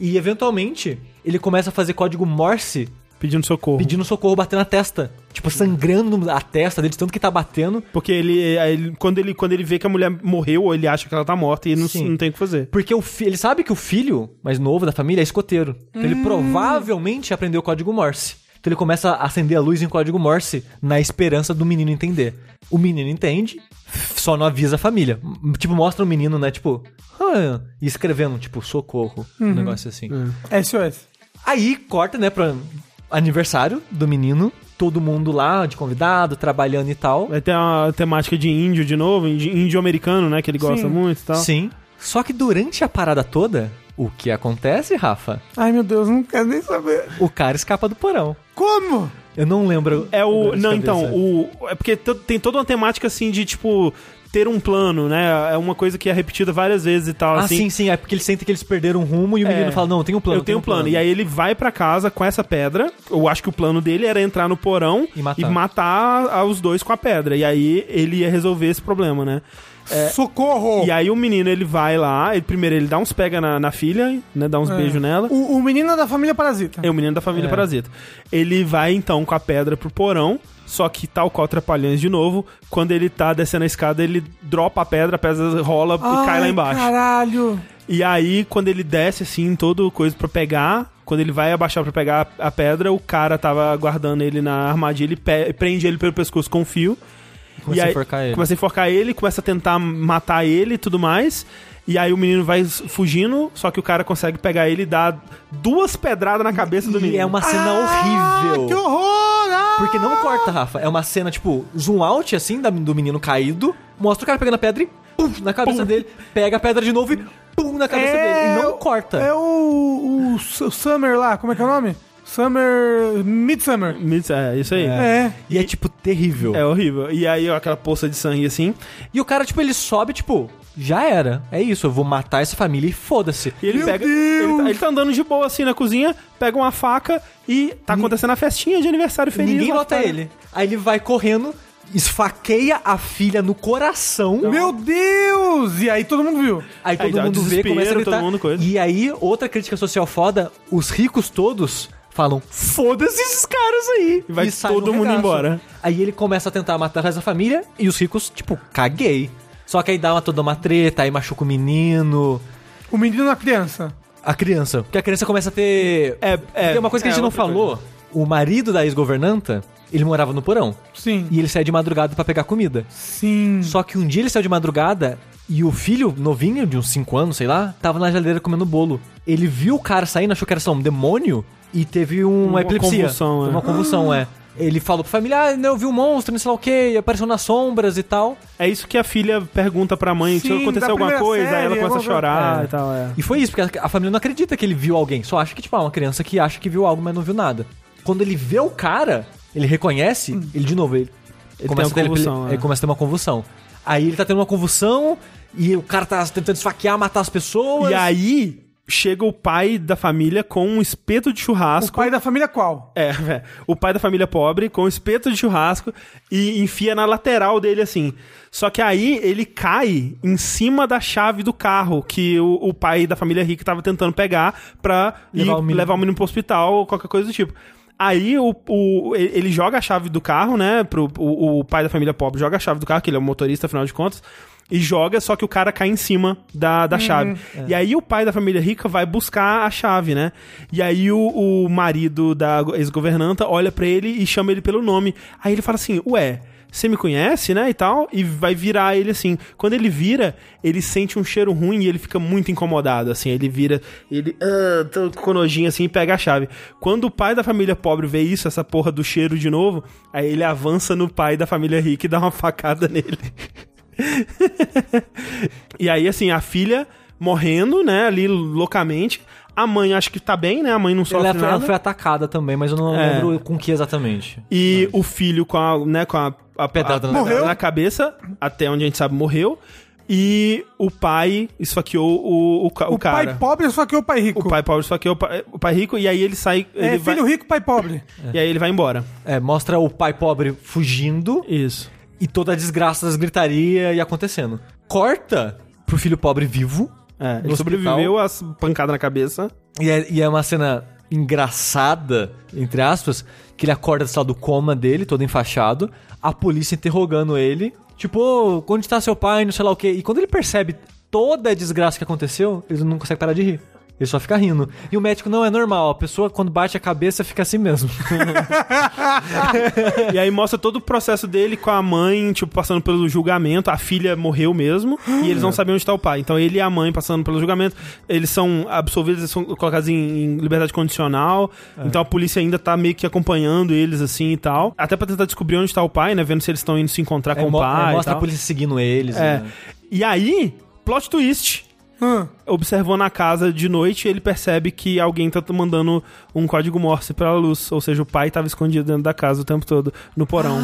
E eventualmente, ele começa a fazer código Morse Pedindo socorro. pedindo socorro, batendo na testa. Tipo, sangrando a testa dele, de tanto que tá batendo. Porque ele, ele- quando, ele, quando ele vê que a mulher morreu, ou ele acha que ela tá morta e não, não tem o que fazer. Porque o fi- ele sabe que o filho mais novo da família é escoteiro. Então ele provavelmente aprendeu o código Morse. Então ele começa a acender a luz em código Morse na esperança do menino entender. O menino entende, só não avisa a família. Tipo, mostra o menino, né? Tipo, "Ah", e escrevendo, tipo, socorro. Um negócio assim. SOS. Aí corta, né, pra aniversário do menino. todo mundo lá, de convidado, trabalhando e tal. Vai ter uma temática de índio de novo, índio índio americano, né? Que ele gosta Sim. muito e tal. Sim. Só que durante a parada toda, o que acontece, Rafa? Ai, meu Deus, não quero nem saber. O cara escapa do porão. Como? Eu não lembro. É o. Não, então, o. É porque tem toda uma temática assim de, tipo, ter um plano, né? É uma coisa que é repetida várias vezes e tal. Ah, assim. sim, sim. É porque eles sentem que eles perderam o rumo e o É. menino fala: Não, tem um plano. eu tenho um plano. E aí ele vai pra casa com essa pedra. Eu acho que o plano dele era entrar no porão E matar. matar a- os dois com a pedra. E aí ele ia resolver esse problema, né? Socorro! E aí o menino, ele vai lá, ele, primeiro ele dá uns pega na, na filha, né? Dá uns É. beijos nela. O, o menino é da família Parasita. É o menino da família É. Parasita. Ele vai então com a pedra pro porão, só que tal qual Trapalhões de novo, quando ele tá descendo a escada, ele dropa a pedra, a pedra rola e cai lá Ai, embaixo. caralho. E aí, quando ele desce assim, todo coisa pra pegar, quando ele vai abaixar pra pegar a pedra, o cara tava guardando ele na armadilha e pe- prende ele pelo pescoço com um fio. Começa a enforcar ele. Começa a enforcar ele, começa a tentar matar ele e tudo mais. E aí o menino vai fugindo, só que o cara consegue pegar ele e dar duas pedradas na cabeça do E menino. é uma cena Ah, horrível. que horror! Ah! Porque não corta, Rafa. É uma cena, tipo, zoom out, assim, do menino caído. Mostra o cara pegando a pedra e pum, na cabeça Pum. dele. Pega a pedra de novo e pum, na cabeça dele. E não corta. É o, o Su- Summer lá, como é que é o nome? Summer. Midsummer. É, isso aí. É. É. E é, tipo, terrível. horrível. E aí, ó, aquela poça de sangue assim. E o cara, tipo, ele sobe, tipo, já era. É isso, eu vou matar essa família e foda-se. E ele Meu pega. Deus! Ele tá, ele tá andando de boa assim na cozinha, pega uma faca e tá acontecendo a festinha de aniversário feliz. Ninguém nota ele. Aí ele vai correndo, esfaqueia a filha no coração. Meu Deus! E aí todo mundo viu. Aí todo Aí mundo vê, começa a gritar. todo mundo coisa. E aí, outra crítica social foda, os ricos todos falam, foda-se esses caras aí. E vai saem todo mundo regaço. embora. Aí ele começa a tentar matar o resto da família e os ricos, tipo, caguei. Só que aí dá uma, toda uma treta, aí machuca o menino, O menino na criança. a criança. Porque a criança começa a ter... É, é, Tem uma coisa que a é gente não falou. O marido da ex-governanta, ele morava no porão. Sim. E ele saía de madrugada pra pegar comida. Sim. Só que um dia ele saiu de madrugada e o filho, novinho, de uns 5 anos, sei lá, tava na geladeira comendo bolo. Ele viu o cara saindo, achou que era só um demônio e teve uma, Uma epilepsia. convulsão, é. Uma convulsão, é. Ele falou pra família, ah, não, eu vi um monstro, não sei lá o que, apareceu nas sombras e tal. É isso que a filha pergunta pra mãe, se aconteceu alguma coisa, aí ela série, começa a chorar É. e tal, é. E foi isso, porque a, família não acredita que ele viu alguém, só acha que, tipo, é uma criança que acha que viu algo, mas não viu nada. Quando ele vê o cara, ele reconhece, ele de novo, ele, Ele começa, tem a uma ter, convulsão, ele, é. começa a ter uma convulsão. Aí ele tá tendo uma convulsão e o cara tá tentando esfaquear, matar as pessoas. E aí chega o pai da família com um espeto de O churrasco. pai da família qual? É, é, o pai da família pobre com um espeto de churrasco e enfia na lateral dele assim. Só que aí ele cai em cima da chave do carro que o, o pai da família rica tava tentando pegar pra Levar ir, o menino. levar o menino pro hospital ou qualquer coisa do tipo. Aí o, o- ele joga a chave do carro, né? Pro, o, o pai da família pobre joga a chave do carro, que ele é o motorista, afinal de contas. E joga, só que o cara cai em cima da, da chave. E aí o pai da família rica vai buscar a chave, né? E aí o, o marido da ex-governanta olha pra ele e chama ele pelo nome. Aí ele fala assim, ué, você me conhece, né, e tal, e vai virar ele assim. Quando ele vira, ele sente um cheiro ruim e ele fica muito incomodado, assim. Ele vira, ele, ah, tô com nojinho assim e pega a chave. Quando o pai da família pobre vê isso, essa porra do cheiro de novo, aí ele avança no pai da família rica e dá uma facada nele. e aí, assim, a filha morrendo, né, ali loucamente. A mãe acho que tá bem, né? A mãe não sofre ela, foi, ela nada. foi atacada também, mas eu não É. lembro com que exatamente. E o filho com a, né, com a, a Pedrada a- na na cabeça, até onde a gente sabe, morreu. E o pai esfaqueou o, o, o O cara. pai pobre que o pai rico. O pai pobre esfaqueou o pai, o pai rico e aí ele sai. é ele filho vai, rico, pai pobre. E aí ele vai embora. É, mostra o pai pobre fugindo Isso. E toda a desgraça das gritaria e acontecendo. Corta pro filho pobre vivo. É, ele sobreviveu às pancadas na cabeça. E é, e é uma cena engraçada, entre aspas, que ele acorda do estado do coma dele, todo enfaixado, a polícia interrogando ele, tipo, "Ô, onde tá seu pai, não sei lá o quê. E quando ele percebe toda a desgraça que aconteceu, ele não consegue parar de rir. Ele só fica rindo. E o médico não é normal. A pessoa, quando bate a cabeça, fica assim mesmo. E aí mostra todo o processo dele com a mãe, tipo, passando pelo julgamento. A filha morreu mesmo e eles não sabiam onde tá o pai. Então ele e a mãe passando pelo julgamento. Eles são absolvidos, eles são colocados em, liberdade condicional. Então a polícia ainda tá meio que acompanhando eles, assim e tal. Até pra tentar descobrir onde tá o pai, né? Vendo se eles estão indo se encontrar com mo- o pai. e mostra a polícia seguindo eles. É. né? E aí, plot twist. Hum. Observando a casa de noite, ele percebe que alguém tá mandando um código Morse pela luz. Ou seja, o pai tava escondido dentro da casa o tempo todo, no porão.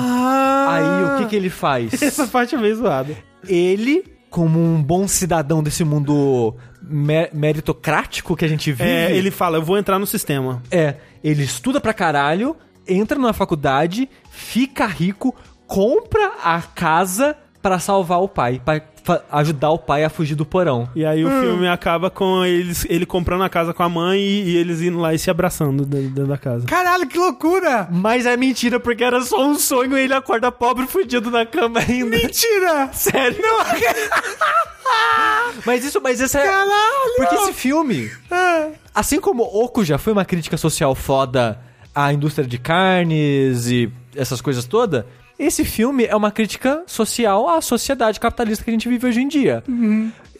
Aí o que, que ele faz? Essa parte é meio zoada. ele, como um bom cidadão desse mundo me- meritocrático que a gente vive, É, ele fala, eu vou entrar no sistema. é, ele estuda pra caralho, entra na faculdade, fica rico, compra a casa pra salvar o pai, pra fa- ajudar o pai a fugir do porão. E aí o filme acaba com eles, ele comprando a casa com a mãe e, e eles indo lá e se abraçando dentro, dentro da casa. Caralho, que loucura! Mas é mentira, porque era só um sonho e ele acorda pobre fudido na cama ainda. Mentira! Sério? mas isso, mas esse é. Caralho! Porque esse filme, Ah, assim como Oco já foi uma crítica social foda à indústria de carnes e essas coisas todas, esse filme é uma crítica social à sociedade capitalista que a gente vive hoje em dia.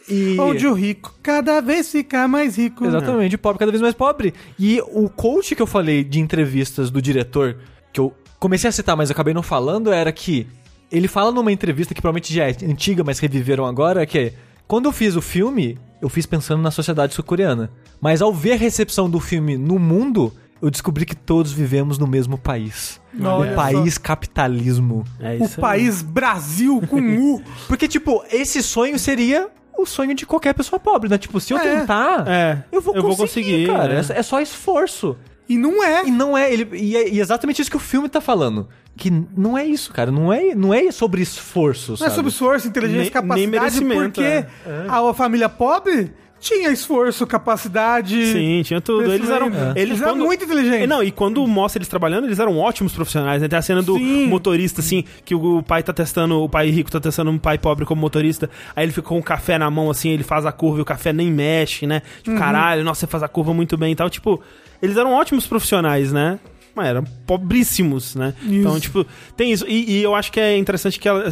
E... Onde o rico cada vez fica mais rico. Exatamente, o pobre cada vez mais pobre. E o coach que eu falei de entrevistas do diretor, que eu comecei a citar, mas acabei não falando, era que ele fala numa entrevista que provavelmente já é antiga, mas reviveram agora, que é, quando eu fiz o filme, eu fiz pensando na sociedade sul-coreana. Mas ao ver a recepção do filme no mundo, eu descobri que todos vivemos no mesmo país. Olha o só. país capitalismo. É O país Brasil com U. Porque, tipo, esse sonho seria o sonho de qualquer pessoa pobre, né? Tipo, se eu É. tentar, É, eu vou eu vou conseguir, conseguir, cara. é. É, é só esforço. E não é. E não é, ele, e é e é exatamente isso que o filme tá falando. Que não é isso, cara. Não é, não é sobre esforço, Não é sabe? sobre esforço, inteligência, Nem- capacidade, nem merecimento, porque é. a família pobre tinha esforço, capacidade. Sim, tinha tudo. Eles eram. crescimento. Eles, Eles eram quando- muito inteligentes. Não, e quando mostra eles trabalhando, eles eram ótimos profissionais. Né? Tem a cena do Sim. motorista, assim, que o pai tá testando, o pai rico tá testando um pai pobre como motorista. Aí ele fica com o café na mão, assim, ele faz a curva e o café nem mexe, né? Uhum. Tipo, caralho, nossa, você faz a curva muito bem e tal. Tipo, eles eram ótimos profissionais, né? Mas eram pobríssimos, né? Então, tipo, tem isso. E, e eu acho que é interessante que ela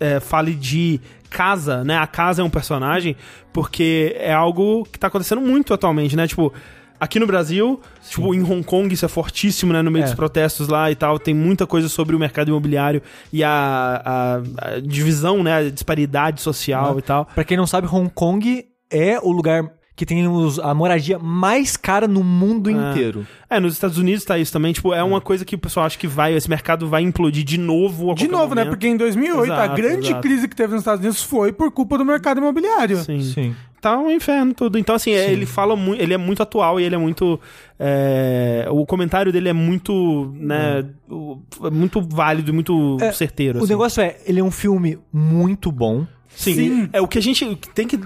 é, fale de casa, né? A casa é um personagem, porque é algo que tá acontecendo muito atualmente, né? Tipo, aqui no Brasil, tipo, em Hong Kong isso é fortíssimo, né? No meio É. dos protestos lá e tal. Tem muita coisa sobre o mercado imobiliário e a, a- a divisão, né? A disparidade social e tal. Pra quem não sabe, Hong Kong é o lugar que tem os- a moradia mais cara no mundo inteiro. É, nos Estados Unidos tá isso também. Tipo, é uma coisa que o pessoal acha que vai, esse mercado vai implodir de novo. a De novo, né? momento. Porque em 2008 a Exato, grande exato. crise que teve nos Estados Unidos foi por culpa do mercado imobiliário. Sim. Sim. Tá um inferno tudo. Então, assim, é, ele fala muito. Ele é muito atual e ele é muito. é, o comentário dele é muito. né? o- é muito válido e muito É, certeiro. O assim. negócio é, ele é um filme muito bom. Sim, Sim. É, o que a gente tem que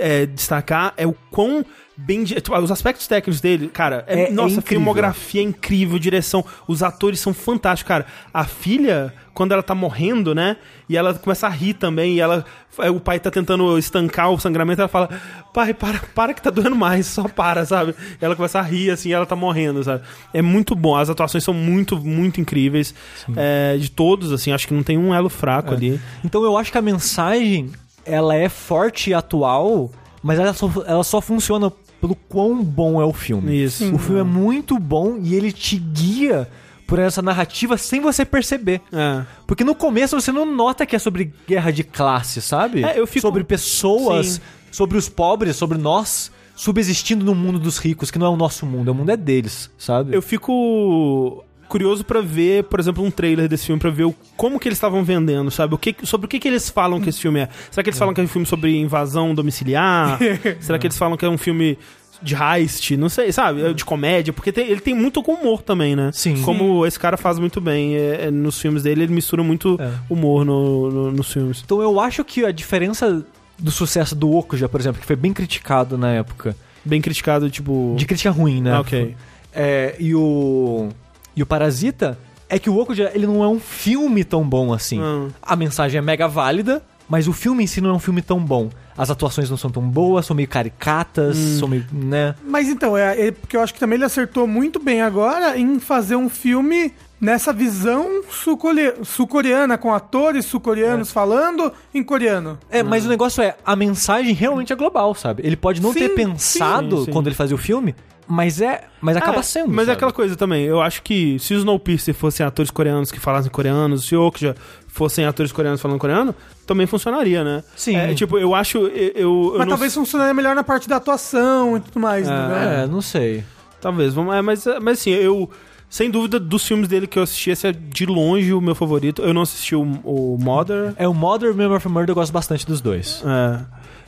é, destacar é o quão bem. tipo, Os aspectos técnicos dele, cara, é, É- é nossa, incrível. filmografia é incrível, direção, os atores são fantásticos, cara. A filha, quando ela tá morrendo, né? E ela começa a rir também, e ela. aí O pai tá tentando estancar o sangramento, ela fala: Pai, para, para que tá doendo mais, só para, sabe? E ela começa a rir assim, e ela tá morrendo, sabe? É muito bom, as atuações são muito, muito incríveis. é, de todos, assim, acho que não tem um elo fraco ali. Então eu acho que a mensagem, ela é forte e atual, mas ela só, ela só funciona pelo quão bom é o filme. Isso. O filme é muito bom e ele te guia por essa narrativa sem você perceber. É. Porque no começo você não nota que é sobre guerra de classe, sabe? É, eu fico- Sobre pessoas, Sim. sobre os pobres, sobre nós subsistindo no mundo dos ricos, que não é o nosso mundo, é o mundo é deles, sabe? Eu fico curioso pra ver, por exemplo, um trailer desse filme, pra ver o, como que eles estavam vendendo, sabe? O que, sobre o que, que eles falam que esse filme é. Será que eles falam que é um filme sobre invasão domiciliar? Será que eles falam que é um filme de heist? Não sei, sabe? De comédia, porque tem- ele tem muito com humor também, né? Sim. Como esse cara faz muito bem é, é, nos filmes dele, ele mistura muito É. humor no- no- nos filmes. Então eu acho que a diferença do sucesso do Okuja, por exemplo, que foi bem criticado na época, Bem criticado, tipo... de crítica ruim, né? Ah, ok. É, e o e o Parasita é que o Okuja ele não é um filme tão bom assim. Hum. A mensagem é mega válida, mas o filme em si não é um filme tão bom. As atuações não são tão boas, são meio caricatas, são meio, né? Mas então, é, é porque eu acho que também ele acertou muito bem agora em fazer um filme nessa visão sul-core- sul-coreana, com atores sul-coreanos falando em coreano. É, mas o negócio é, a mensagem realmente é global, sabe? Ele pode não Sim, ter pensado sim, sim. quando ele fazia o filme, mas é, mas acaba É, sendo. Mas é sabe? aquela coisa também. Eu acho que se os Snowpiercer fossem atores coreanos que falassem coreano, se o Okja fossem atores coreanos falando coreano, também funcionaria, né? Sim. É, tipo, eu acho. Eu, eu, eu Mas não talvez funcionaria melhor na parte da atuação e tudo mais, né? É, não sei. Talvez, vamos, é, mas, é, mas assim, eu. Sem dúvida, dos filmes dele que eu assisti, esse é de longe o meu favorito. Eu não assisti o, o Mother. É o Modern Memory of Murder, eu gosto bastante dos dois. É,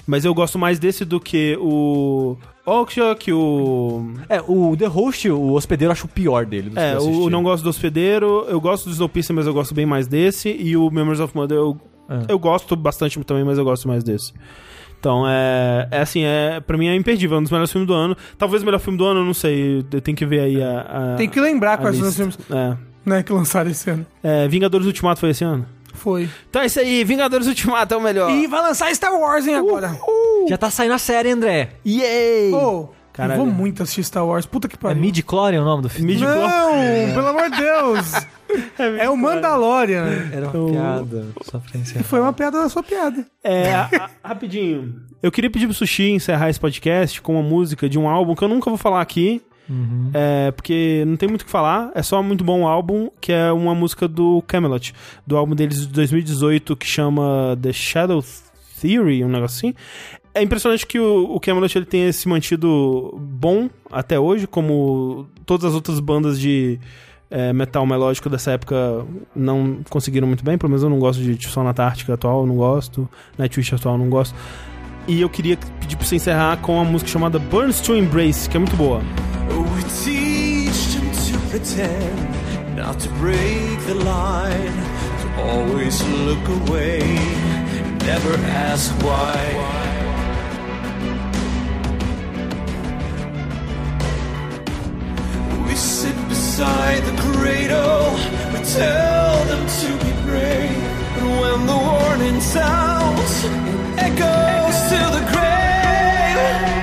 mas eu gosto mais desse do que o Que o. É, o The Host, o hospedeiro, eu acho o pior dele. É, o Não Gosto do Hospedeiro. Eu gosto do Snowpiercer, mas eu gosto bem mais desse. E o Memories of Mother eu, É. eu gosto bastante também, mas eu gosto mais desse. Então, é, é assim, é, pra mim é imperdível, é um dos melhores filmes do ano. Talvez o melhor filme do ano, eu não sei, tenho que ver aí a... a Tem que lembrar quais são os filmes É. né, que lançaram esse ano. É, Vingadores Ultimato foi esse ano? Foi. Então é isso aí, Vingadores Ultimato é o melhor. E vai lançar Star Wars, hein, agora. Já tá saindo a série, André. Yay! Pô, Caralho. eu vou muito assistir Star Wars. Puta que É pariu. Midi-Chlorian o nome do filme? Midi- Não, pelo amor de Deus. É o Mandalorian. Era uma O- piada, só pra encerrar. Foi uma piada da sua piada. É, a- a- rapidinho. Eu queria pedir pro Sushi encerrar esse podcast com uma música de um álbum que eu nunca vou falar aqui. É, porque não tem muito o que falar, é só muito bom álbum, que é uma música do Camelot, do álbum deles de 2018 que chama The Shadow Theory, um negócio assim. É impressionante que o, o Camelot ele tenha se mantido bom até hoje, como todas as outras bandas de é, metal melódico dessa época não conseguiram muito bem. Pelo menos eu não gosto de Sol na atual, não gosto. Nightwish atual, não gosto. E eu queria pedir pra você encerrar com uma música chamada Burns to Embrace, que é muito boa. We teach them to pretend not to break the line, to always look away, never ask why. We sit beside the cradle, we tell them to be brave, but when the warning sounds, it echoes to the grave.